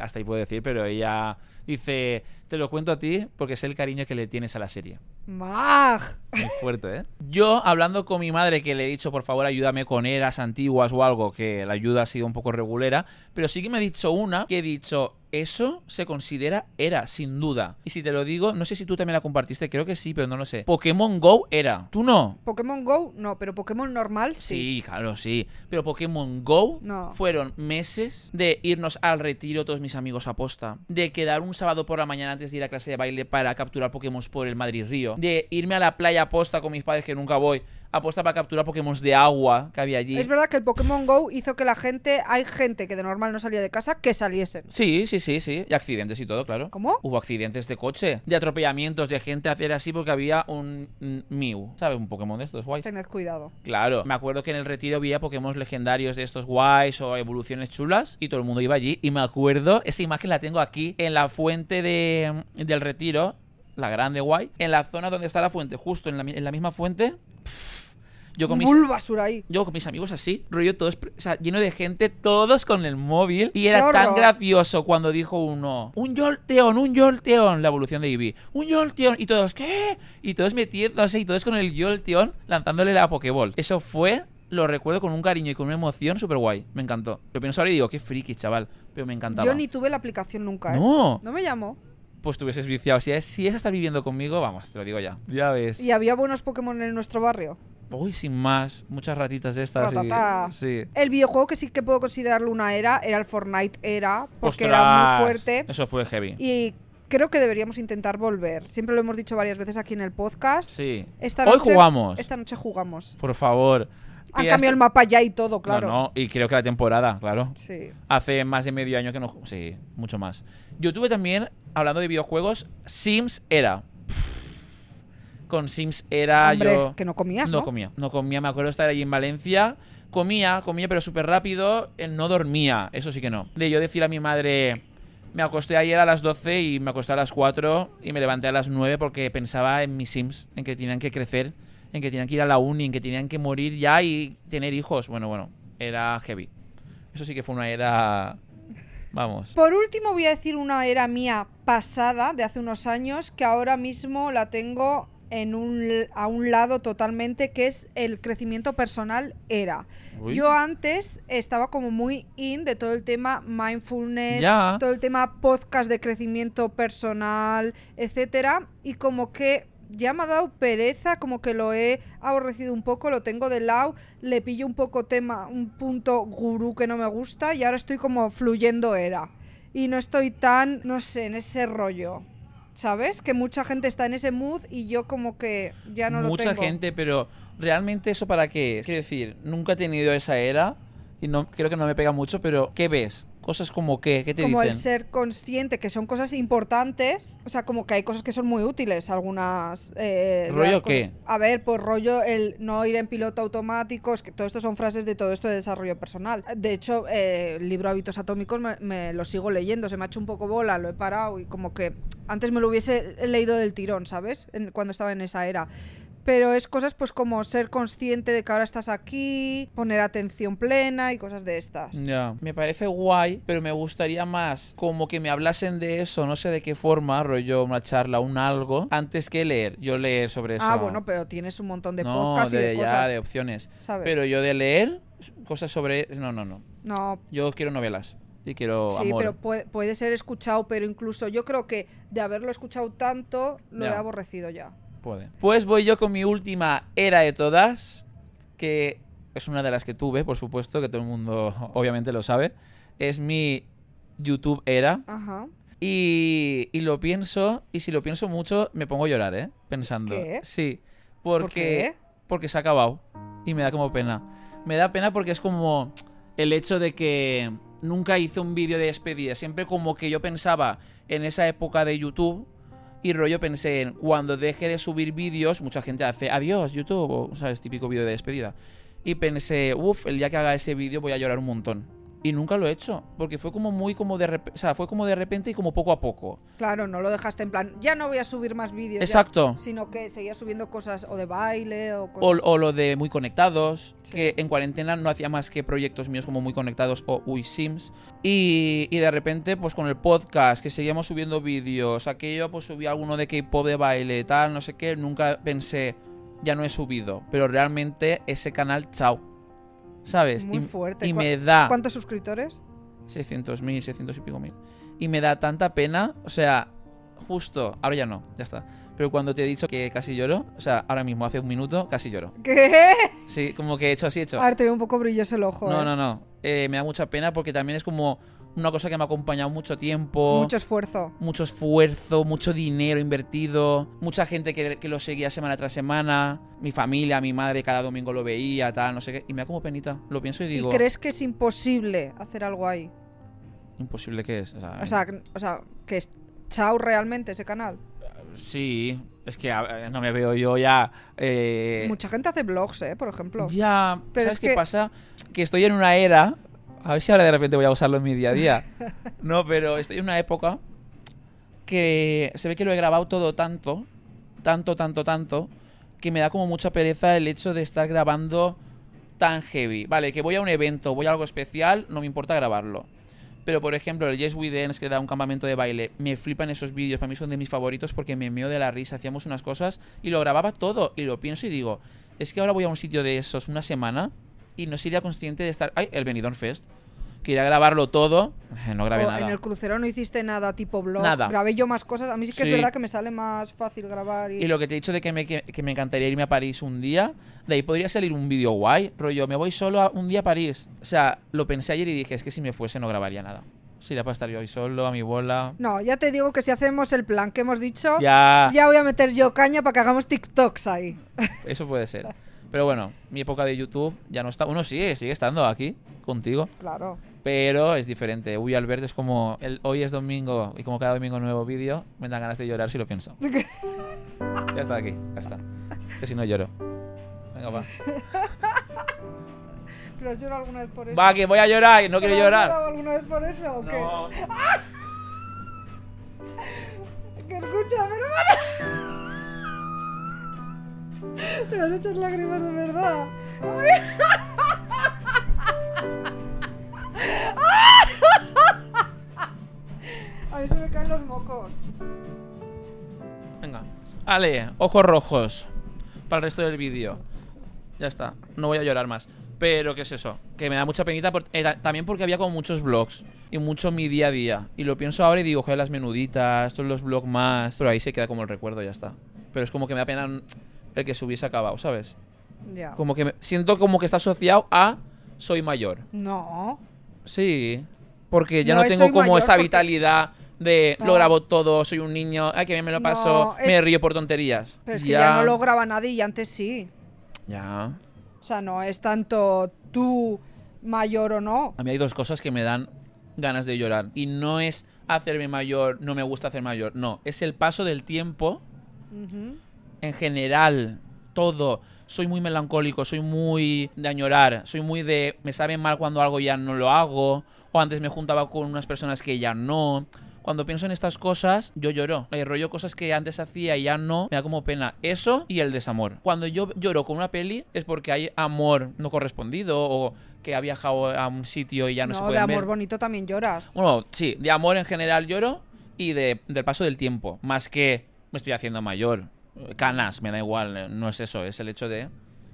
Speaker 3: Hasta ahí puedo decir, pero ella dice, te lo cuento a ti porque sé el cariño que le tienes a la serie.
Speaker 2: Mag.
Speaker 3: Muy fuerte, ¿eh? Yo, hablando con mi madre, que le he dicho, por favor, ayúdame con eras antiguas o algo, que la ayuda ha sido un poco regulera, pero sí que me ha dicho una que he dicho, eso se considera era, sin duda. Y si te lo digo, no sé si tú también la compartiste, creo que sí, pero no lo sé. Pokémon Go era. ¿Tú no?
Speaker 2: Pokémon Go, no, pero Pokémon normal sí.
Speaker 3: Sí, claro, sí. Pero Pokémon Go
Speaker 2: No.
Speaker 3: fueron meses de irnos al retiro todos mis amigos a posta, de quedar un sábado por la mañana antes de ir a clase de baile para capturar Pokémon por el Madrid Río, de irme a la playa a posta con mis padres que nunca voy, a posta para capturar Pokémon de agua que había allí.
Speaker 2: Es verdad que el Pokémon Go hizo que la gente, hay gente que de normal no salía de casa, que saliesen.
Speaker 3: Sí, sí, sí, sí. Y accidentes y todo, claro.
Speaker 2: ¿Cómo?
Speaker 3: Hubo accidentes de coche, de atropellamientos, de gente hacer así porque había un Mew. ¿Sabes? Un Pokémon de estos guays.
Speaker 2: Tened cuidado.
Speaker 3: Claro, me acuerdo que en el retiro había Pokémon legendarios de estos guays o evoluciones chulas y todo el mundo iba allí. Y me acuerdo, esa imagen la tengo aquí en la fuente de, del retiro, la grande guay, en la zona donde está la fuente, justo en la, en la misma fuente. pff, yo con mis,
Speaker 2: Bulbasur ahí.
Speaker 3: yo con mis amigos así, rollo todos, o sea, lleno de gente, todos con el móvil. Y era
Speaker 2: ¡Qué
Speaker 3: tan gracioso cuando dijo uno, un Jolteon, un Jolteon, la evolución de Eevee, un Jolteon. Y todos, ¿qué? Y todos metiéndose y todos con el Jolteon lanzándole la Pokéball. Eso fue, lo recuerdo con un cariño y con una emoción súper guay. Me encantó. Lo pienso ahora y digo, qué friki, chaval. Pero me encantaba.
Speaker 2: Yo ni tuve la aplicación nunca, ¿eh?
Speaker 3: No.
Speaker 2: No me llamó.
Speaker 3: Pues te hubieses viciado. Si es, si es estar viviendo conmigo, vamos, te lo digo ya. Ya ves.
Speaker 2: Y había buenos Pokémon en nuestro barrio.
Speaker 3: Uy, sin más. Muchas ratitas de estas. y-. Sí.
Speaker 2: El videojuego que sí que puedo considerarlo una era era el Fortnite era, porque
Speaker 3: Ostras,
Speaker 2: era muy fuerte.
Speaker 3: Eso fue heavy.
Speaker 2: Y creo que deberíamos intentar volver. Siempre lo hemos dicho varias veces aquí en el podcast.
Speaker 3: Sí.
Speaker 2: Esta
Speaker 3: Hoy
Speaker 2: noche-
Speaker 3: jugamos.
Speaker 2: Esta noche jugamos.
Speaker 3: Por favor.
Speaker 2: Han cambiado el mapa ya y todo, claro.
Speaker 3: No, no, y creo que la temporada, claro.
Speaker 2: Sí.
Speaker 3: Hace más de medio año que no. Sí, mucho más. Yo tuve también, hablando de videojuegos, Sims era. Con Sims era
Speaker 2: Hombre,
Speaker 3: yo.
Speaker 2: que no comías, ¿no?
Speaker 3: comía. No comía, me acuerdo estar allí en Valencia. Comía, comía, pero súper rápido. No dormía, eso sí que no. De yo decir a mi madre. Me acosté ayer a las 12 y me acosté a las 4 y me levanté a las 9 porque pensaba en mis Sims, en que tenían que crecer, en que tenían que ir a la uni, en que tenían que morir ya y tener hijos. Bueno, bueno, era heavy. Eso sí que fue una era... Vamos.
Speaker 2: Por último, voy a decir una era mía pasada, de hace unos años, que ahora mismo la tengo en un, a un lado totalmente, que es el crecimiento personal era.
Speaker 3: Uy.
Speaker 2: Yo antes estaba como muy in de todo el tema mindfulness,
Speaker 3: Ya.
Speaker 2: todo el tema podcast de crecimiento personal, etcétera, y como que ya me ha dado pereza, como que lo he aborrecido un poco, lo tengo de lado, le pillo un poco tema, un punto gurú que no me gusta y ahora estoy como fluyendo era. Y no estoy tan, no sé, en ese rollo. ¿Sabes? Que mucha gente está en ese mood y yo como que ya no lo
Speaker 3: Mucha
Speaker 2: tengo.
Speaker 3: gente, pero realmente eso para qué es? Decir, nunca he tenido esa era y no creo que no me pega mucho, pero ¿qué ves? Cosas como qué, ¿qué te
Speaker 2: como el
Speaker 3: dicen?
Speaker 2: ser consciente que son cosas importantes, o sea, como que hay cosas que son muy útiles, algunas... eh,
Speaker 3: ¿Rollo qué?
Speaker 2: A ver, pues rollo el no ir en piloto automático, es que todo esto son frases de todo esto de desarrollo personal. De hecho, eh, el libro Hábitos Atómicos me, me lo sigo leyendo, se me ha hecho un poco bola, lo he parado y como que antes me lo hubiese leído del tirón, ¿sabes? En- cuando estaba en esa era. Pero es cosas pues como ser consciente de que ahora estás aquí, poner atención plena y cosas de estas.
Speaker 3: Ya. Me parece guay, pero me gustaría más como que me hablasen de eso, no sé de qué forma, rollo una charla, un algo, antes que leer. Yo leer sobre eso.
Speaker 2: Ah, bueno, pero tienes un montón de
Speaker 3: no,
Speaker 2: podcasts y
Speaker 3: de,
Speaker 2: de
Speaker 3: ya,
Speaker 2: cosas.
Speaker 3: de opciones.
Speaker 2: ¿sabes?
Speaker 3: Pero yo de leer cosas sobre... No, no, no.
Speaker 2: No,
Speaker 3: Yo quiero novelas. Y quiero
Speaker 2: sí,
Speaker 3: amor.
Speaker 2: pero puede, puede ser escuchado, pero incluso yo creo que de haberlo escuchado tanto, lo he aborrecido ya.
Speaker 3: Puede. Pues voy yo con mi última era de todas, que es una de las que tuve, por supuesto, que todo el mundo obviamente lo sabe. Es mi YouTube era.
Speaker 2: Ajá.
Speaker 3: Y, y lo pienso, y si lo pienso mucho, me pongo a llorar, ¿eh? Pensando.
Speaker 2: ¿Qué?
Speaker 3: Sí.
Speaker 2: ¿Por
Speaker 3: Porque,
Speaker 2: qué?
Speaker 3: porque se ha acabado. Y me da como pena. Me da pena porque es como el hecho de que nunca hice un vídeo de despedida. Siempre como que yo pensaba en esa época de YouTube. Y rollo pensé en cuando deje de subir vídeos, mucha gente hace adiós YouTube, o sabes, típico vídeo de despedida. Y pensé, uff, el día que haga ese vídeo voy a llorar un montón. Y nunca lo he hecho, porque fue como muy como de repente, o sea, fue como de repente y como poco a poco.
Speaker 2: Claro, no lo dejaste en plan, ya no voy a subir más vídeos. ya",
Speaker 3: Exacto.
Speaker 2: sino que seguías subiendo cosas o de baile o
Speaker 3: O,
Speaker 2: cosas.
Speaker 3: o lo de muy conectados,
Speaker 2: Sí.
Speaker 3: que en cuarentena no hacía más que proyectos míos como muy conectados o Uy Sims. Y, y de repente, pues con el podcast, que seguíamos subiendo vídeos, aquello, pues subí alguno de K-pop de baile, tal, no sé qué, nunca pensé, ya no he subido. Pero realmente ese canal, chao. ¿Sabes?
Speaker 2: Muy
Speaker 3: y,
Speaker 2: fuerte.
Speaker 3: Y
Speaker 2: ¿Cu-
Speaker 3: me da
Speaker 2: ¿Cuántos suscriptores?
Speaker 3: 600.000, 600 y pico mil. Y me da tanta pena, o sea, justo, ahora ya no, ya está. Pero cuando te he dicho que casi lloro, o sea, ahora mismo, hace un minuto, casi lloro.
Speaker 2: ¿Qué?
Speaker 3: Sí, como que he hecho así, he hecho.
Speaker 2: A ver, te veo un poco brilloso el ojo.
Speaker 3: No,
Speaker 2: eh.
Speaker 3: no, no. Eh, me da mucha pena porque también es como una cosa que me ha acompañado mucho tiempo.
Speaker 2: Mucho esfuerzo.
Speaker 3: mucho esfuerzo, mucho dinero invertido, mucha gente que, que lo seguía semana tras semana, mi familia, mi madre cada domingo lo veía, tal, no sé qué, y me da como penita. Lo pienso y digo,
Speaker 2: ¿Y crees que es imposible hacer algo ahí?
Speaker 3: imposible que es. O sea,
Speaker 2: O sea, que- o sea, que es chao realmente ese canal.
Speaker 3: sí, es que a- no me veo yo ya. eh,
Speaker 2: Mucha gente hace vlogs, ¿eh? Por ejemplo.
Speaker 3: Ya,
Speaker 2: Pero
Speaker 3: ¿sabes
Speaker 2: es
Speaker 3: qué
Speaker 2: que-
Speaker 3: pasa? Que estoy en una era. A ver si ahora de repente voy a usarlo en mi día a día. No, pero estoy en una época que se ve que lo he grabado todo tanto, tanto, tanto, tanto, que me da como mucha pereza el hecho de estar grabando tan heavy. Vale, que voy a un evento, voy a algo especial, no me importa grabarlo. Pero, por ejemplo, el Yes We Dance, que da un campamento de baile, me flipan esos vídeos, para mí son de mis favoritos porque me meo de la risa, hacíamos unas cosas y lo grababa todo. Y lo pienso y digo, es que ahora voy a un sitio de esos una semana y no sería consciente de estar... ¡Ay! El Benidorm Fest. Quería grabarlo todo, no grabé
Speaker 2: O
Speaker 3: nada.
Speaker 2: En el crucero no hiciste nada tipo blog.
Speaker 3: Nada.
Speaker 2: Grabé yo más cosas. A mí sí que
Speaker 3: Sí.
Speaker 2: es verdad que me sale más fácil grabar. Y...
Speaker 3: Y lo que te he dicho de que me, que, que me encantaría irme a París un día, de ahí podría salir un vídeo guay, rollo, me voy solo a un día a París. O sea, lo pensé ayer y dije, es que si me fuese no grabaría nada. Sería para estar yo ahí solo, a mi bola.
Speaker 2: No, ya te digo que si hacemos el plan que hemos dicho,
Speaker 3: Ya,
Speaker 2: ya voy a meter yo caña para que hagamos TikToks ahí.
Speaker 3: eso puede ser. Pero bueno, mi época de YouTube ya no está. Uno sigue, sigue estando aquí contigo,
Speaker 2: Claro.
Speaker 3: pero es diferente. Uy, Albert es como el, hoy es domingo y como cada domingo nuevo vídeo, me dan ganas de llorar si lo pienso. Ya está aquí, ya está. Que si no lloro. Venga, va.
Speaker 2: ¿Pero has llorado alguna vez por eso?
Speaker 3: Va, que voy a llorar y no quiero
Speaker 2: ¿Pero has
Speaker 3: llorar.
Speaker 2: llorado alguna vez por eso o qué?
Speaker 3: No.
Speaker 2: Que escucha, pero... Me has hecho lágrimas de verdad. A mí se me caen los mocos.
Speaker 3: Venga. Ale, ojos rojos. Para el resto del vídeo. Ya está. No voy a llorar más. Pero, ¿qué es eso? Que me da mucha penita. eh, ta- también porque había como muchos vlogs. Y mucho mi día a día. Y lo pienso ahora y digo, joder, las menuditas, todos los vlogs más. Pero ahí se queda como el recuerdo, ya está. Pero es como que me da pena el que se hubiese acabado, ¿sabes?
Speaker 2: Ya.
Speaker 3: Como que me- siento como que está asociado a soy mayor.
Speaker 2: No.
Speaker 3: Sí. Porque ya
Speaker 2: No
Speaker 3: tengo como esa
Speaker 2: porque-
Speaker 3: vitalidad de
Speaker 2: No.
Speaker 3: lo grabo todo, soy un niño, ay, que bien me lo
Speaker 2: No,
Speaker 3: paso,
Speaker 2: es-
Speaker 3: me río por tonterías.
Speaker 2: Pero es que ya no lo graba nadie y antes sí.
Speaker 3: Ya.
Speaker 2: O sea, no es tanto tú mayor o no.
Speaker 3: A mí hay dos cosas que me dan ganas de llorar. Y no es hacerme mayor, no me gusta hacer mayor. No, es el paso del tiempo
Speaker 2: Ujú.
Speaker 3: En general, todo. Soy muy melancólico, soy muy de añorar, soy muy de me sabe mal cuando algo ya no lo hago, o antes me juntaba con unas personas que ya no, cuando pienso en estas cosas, yo lloro. El rollo cosas que antes hacía y ya no, me da como pena. Eso y el desamor. Cuando yo lloro con una peli es porque hay amor no correspondido o que ha viajado a un sitio y ya no, se
Speaker 2: No,
Speaker 3: puede
Speaker 2: de amor
Speaker 3: ver.
Speaker 2: bonito también lloras.
Speaker 3: Bueno, sí, de amor en general lloro y de, del paso del tiempo. Más que me estoy haciendo mayor. Canas, me da igual. eh, No es eso, es el hecho de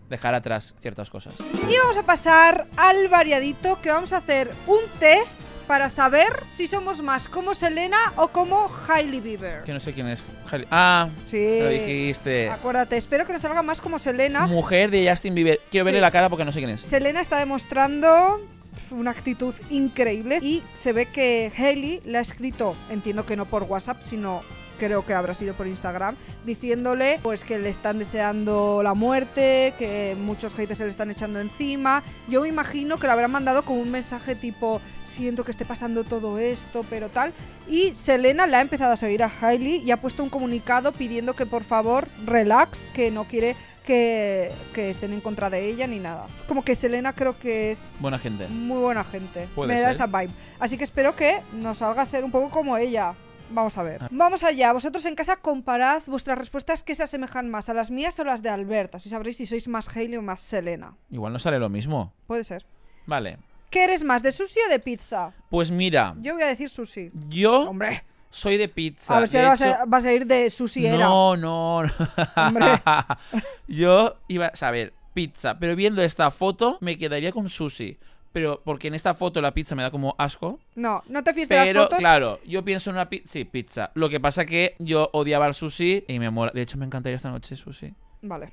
Speaker 3: dejar atrás ciertas cosas.
Speaker 2: Y vamos a pasar al variadito que vamos a hacer un test para saber si somos más como Selena o como Hailey Bieber.
Speaker 3: Que no sé quién es. Hailey- Ah,
Speaker 2: Sí.
Speaker 3: lo dijiste.
Speaker 2: Acuérdate, espero que nos salga más como Selena.
Speaker 3: Mujer de Justin Bieber. Quiero
Speaker 2: Sí.
Speaker 3: verle la cara porque no sé quién es.
Speaker 2: Selena está demostrando una actitud increíble y se ve que Hailey le ha escrito, entiendo que no por WhatsApp, sino creo que habrá sido por Instagram, diciéndole pues que le están deseando la muerte, que muchos haters se le están echando encima. Yo me imagino que le habrán mandado como un mensaje tipo siento que esté pasando todo esto, pero tal. Y Selena le ha empezado a seguir a Hailey y ha puesto un comunicado pidiendo que por favor relax, que no quiere que, que estén en contra de ella ni nada. Como que Selena creo que es
Speaker 3: Buena gente.
Speaker 2: muy buena gente. Me da
Speaker 3: ser.
Speaker 2: esa vibe. Así que espero que nos salga a ser un poco como ella. Vamos a ver.
Speaker 3: Ah.
Speaker 2: Vamos allá. Vosotros en casa comparad vuestras respuestas que se asemejan más a las mías o las de Alberta. Así sabréis si sois más Hailey o más Selena.
Speaker 3: Igual no sale lo mismo.
Speaker 2: Puede ser.
Speaker 3: Vale.
Speaker 2: ¿Qué eres más, de sushi o de pizza?
Speaker 3: Pues mira,
Speaker 2: Yo voy a decir sushi.
Speaker 3: yo
Speaker 2: Hombre,
Speaker 3: soy de pizza.
Speaker 2: a ver si ahora vas
Speaker 3: hecho-
Speaker 2: a, vas a ir de sushi era.
Speaker 3: No, no, no.
Speaker 2: Hombre.
Speaker 3: Yo iba a saber pizza, pero viendo esta foto me quedaría con sushi. Pero porque en esta foto la pizza me da como asco.
Speaker 2: No, no te fíes de las
Speaker 3: Pero
Speaker 2: fotos.
Speaker 3: claro, yo pienso en una pizza. Sí, pizza. Lo que pasa que yo odiaba el sushi y me mola. De hecho, me encantaría esta noche sushi.
Speaker 2: Vale.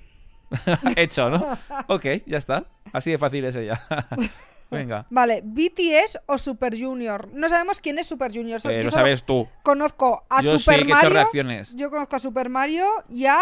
Speaker 3: Hecho, ¿no? ok, ya está. Así de fácil es ella. Venga.
Speaker 2: Vale, BTS o Super Junior. No sabemos quién es Super Junior.
Speaker 3: Eh,
Speaker 2: yo
Speaker 3: sabes tú.
Speaker 2: Conozco a
Speaker 3: Yo
Speaker 2: Super
Speaker 3: sí que he hecho
Speaker 2: Mario.
Speaker 3: reacciones.
Speaker 2: Yo conozco a Super Mario y a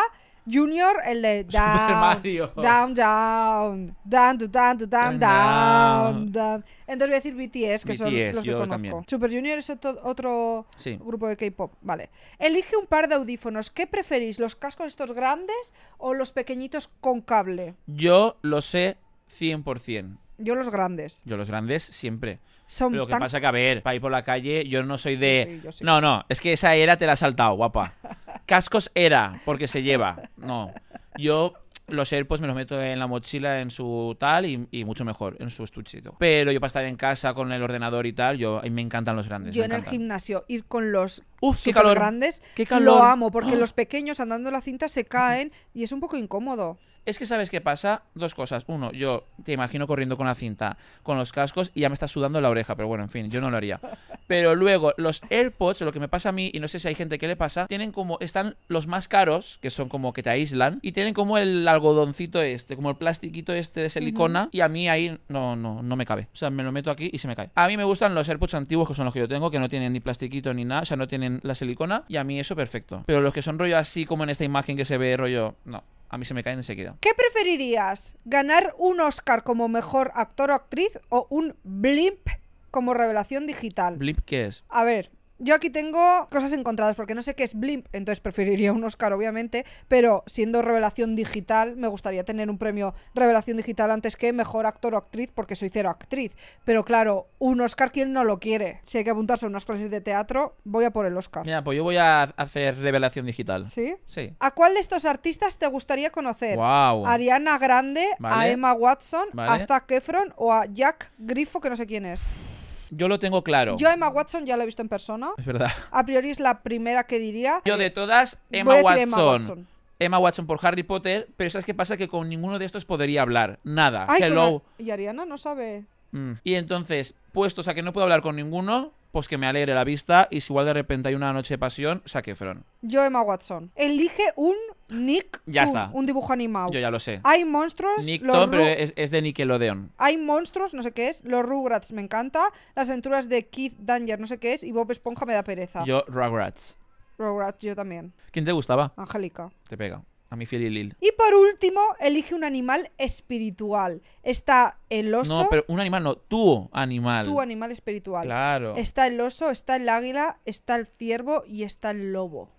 Speaker 2: Junior, el de
Speaker 3: Super
Speaker 2: down,
Speaker 3: Mario.
Speaker 2: down, down, down, down, down, down, down. Entonces voy a decir BTS, que son los que conozco.
Speaker 3: también.
Speaker 2: Super Junior es otro, otro
Speaker 3: Sí.
Speaker 2: grupo de K-pop. Vale. Elige un par de audífonos. ¿Qué preferís, los cascos estos grandes o los pequeñitos con cable?
Speaker 3: Yo lo sé 100%.
Speaker 2: Yo los grandes.
Speaker 3: Yo los grandes siempre.
Speaker 2: Son
Speaker 3: Pero lo que
Speaker 2: tan...
Speaker 3: pasa que, a ver, para ir por la calle, yo no soy de...
Speaker 2: Sí, sí.
Speaker 3: No, no, es que esa era te la has saltado, guapa. Cascos era, porque se lleva. No. Yo los AirPods me los meto en la mochila, en su tal, y, y mucho mejor, en su estuchito. Pero yo para estar en casa con el ordenador y tal, yo me encantan los grandes.
Speaker 2: Yo en el
Speaker 3: encantan.
Speaker 2: gimnasio ir con los
Speaker 3: Uf, qué calor.
Speaker 2: grandes
Speaker 3: Qué calor.
Speaker 2: lo amo porque
Speaker 3: ¡Ah!
Speaker 2: los pequeños andando la cinta se caen y es un poco incómodo.
Speaker 3: Es que sabes qué pasa, dos cosas. Uno, yo te imagino corriendo con la cinta, con los cascos y ya me está sudando la oreja, pero bueno, en fin, yo no lo haría. Pero luego, los AirPods, lo que me pasa a mí, y no sé si hay gente que le pasa, tienen como, están los más caros, que son como que te aíslan, y tienen como el algodoncito este, como el plastiquito este de silicona, y a mí ahí no, no, no me cabe. O sea, me lo meto aquí y se me cae. A mí me gustan los AirPods antiguos, que son los que yo tengo, que no tienen ni plastiquito ni nada, o sea, no tienen la silicona, y a mí eso perfecto. Pero los que son rollo así como en esta imagen que se ve rollo, no, a mí se me caen enseguida.
Speaker 2: ¿Qué preferirías? ¿Ganar un Oscar como mejor actor o actriz o un blimp como revelación digital?
Speaker 3: ¿Blimp qué es?
Speaker 2: A ver, yo aquí tengo cosas encontradas porque no sé qué es Blimp, entonces preferiría un Oscar, obviamente, pero siendo revelación digital, me gustaría tener un premio revelación digital antes que mejor actor o actriz, porque soy cero actriz. Pero claro, un Oscar, ¿quién no lo quiere? Si hay que apuntarse a unas clases de teatro, voy a por el Oscar.
Speaker 3: Mira, pues yo voy a hacer revelación digital.
Speaker 2: ¿Sí?
Speaker 3: Sí.
Speaker 2: ¿A cuál de estos artistas te gustaría conocer?
Speaker 3: Wow.
Speaker 2: ¿A Ariana Grande, a. Emma Watson,
Speaker 3: Vale.
Speaker 2: a Zac Efron o a Jack Griffo, que no sé quién es?
Speaker 3: Yo lo tengo claro.
Speaker 2: Yo Emma Watson ya la he visto en persona.
Speaker 3: Es verdad.
Speaker 2: A priori es la primera que diría.
Speaker 3: Yo de todas,
Speaker 2: Voy
Speaker 3: Emma
Speaker 2: a decir
Speaker 3: Watson.
Speaker 2: Emma Watson.
Speaker 3: Emma Watson por Harry Potter, pero ¿sabes qué pasa? Que con ninguno de estos podría hablar. Nada.
Speaker 2: Ay,
Speaker 3: Hello.
Speaker 2: Y Ariana no sabe.
Speaker 3: Mm. Y entonces, puestos a que no puedo hablar con ninguno, pues que me alegre la vista y si igual de repente hay una noche de pasión, saque Efron.
Speaker 2: Yo, Emma Watson. Elige un Nick.
Speaker 3: Ya está.
Speaker 2: Un dibujo animado.
Speaker 3: Yo ya lo sé.
Speaker 2: Hay monstruos.
Speaker 3: Nick
Speaker 2: los
Speaker 3: Tom, pero es, es de Nickelodeon.
Speaker 2: Hay monstruos, no sé qué es. Los Rugrats me encanta. Las aventuras de Keith Danger, no sé qué es. Y Bob Esponja me da pereza.
Speaker 3: Yo, Rugrats.
Speaker 2: Rugrats, yo también.
Speaker 3: ¿Quién te gustaba?
Speaker 2: Angélica.
Speaker 3: Te pega. A mí Fiel y Lil.
Speaker 2: Y por último, elige un animal espiritual. Está el oso.
Speaker 3: No, pero un animal no, tu animal.
Speaker 2: Tu animal espiritual.
Speaker 3: Claro.
Speaker 2: Está el oso, está el águila, está el ciervo y está el lobo.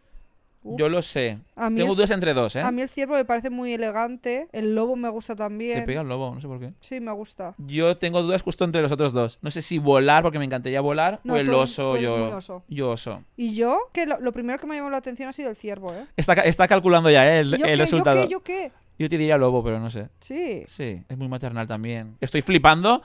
Speaker 2: Uf.
Speaker 3: Yo lo sé.
Speaker 2: A mí
Speaker 3: Tengo
Speaker 2: el-
Speaker 3: dudas entre dos, ¿eh?
Speaker 2: A mí el ciervo me parece muy elegante. El lobo me gusta
Speaker 3: Te
Speaker 2: también.
Speaker 3: pega el lobo, no sé por qué.
Speaker 2: Sí, me gusta.
Speaker 3: Yo tengo dudas justo entre los otros dos. No sé si volar, porque me encantaría volar,
Speaker 2: No,
Speaker 3: o el
Speaker 2: tú
Speaker 3: oso,
Speaker 2: tú
Speaker 3: yo,
Speaker 2: oso.
Speaker 3: yo oso.
Speaker 2: Y yo, que lo, lo primero que me ha llamado la atención ha sido el ciervo, ¿eh?
Speaker 3: Está, está calculando ya ¿eh? el,
Speaker 2: ¿Yo
Speaker 3: el
Speaker 2: qué,
Speaker 3: resultado.
Speaker 2: ¿Yo qué? ¿Yo qué?
Speaker 3: Yo te diría lobo, pero no sé.
Speaker 2: Sí.
Speaker 3: Sí, es muy maternal también. Estoy flipando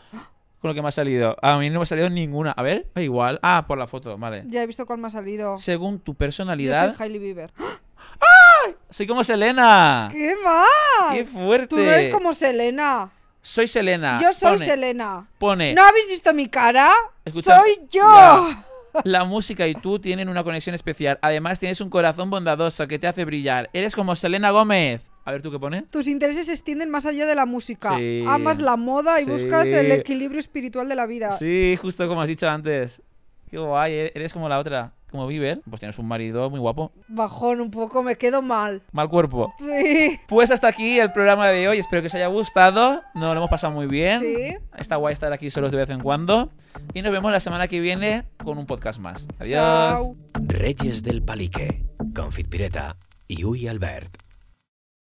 Speaker 3: con lo que me ha salido. A mí no me ha salido ninguna. A ver, da igual. Ah, por la foto, vale.
Speaker 2: Ya he visto cuál me ha salido.
Speaker 3: Según tu
Speaker 2: Yo
Speaker 3: personalidad,
Speaker 2: soy Hailey Bieber.
Speaker 3: soy como Selena.
Speaker 2: ¡Qué mal!
Speaker 3: ¡Qué fuerte!
Speaker 2: Tú no eres como Selena.
Speaker 3: Soy Selena.
Speaker 2: Yo soy
Speaker 3: Pone-
Speaker 2: Selena.
Speaker 3: Pone,
Speaker 2: ¿No habéis visto mi cara?
Speaker 3: Escucha-
Speaker 2: ¡Soy yo!
Speaker 3: Ya. la música y tú tienen una conexión especial. Además, tienes un corazón bondadoso que te hace brillar. Eres como Selena Gómez. A ver, ¿tú qué pone?
Speaker 2: Tus intereses se extienden más allá de la música.
Speaker 3: Sí.
Speaker 2: Amas la moda y
Speaker 3: Sí.
Speaker 2: buscas el equilibrio espiritual de la vida.
Speaker 3: Sí, justo como has dicho antes. Qué guay, e- eres como la otra. Como Bieber. Pues tienes un marido muy guapo.
Speaker 2: Bajón un poco, me quedo mal.
Speaker 3: Mal cuerpo.
Speaker 2: Sí.
Speaker 3: Pues hasta aquí el programa de hoy. Espero que os haya gustado. Nos lo hemos pasado muy bien.
Speaker 2: Sí.
Speaker 3: Está guay estar aquí solos de vez en cuando. Y nos vemos la semana que viene con un podcast más. Adiós.
Speaker 2: Chao.
Speaker 1: Reyes del Palique, con Fitpireta y Uy Albert.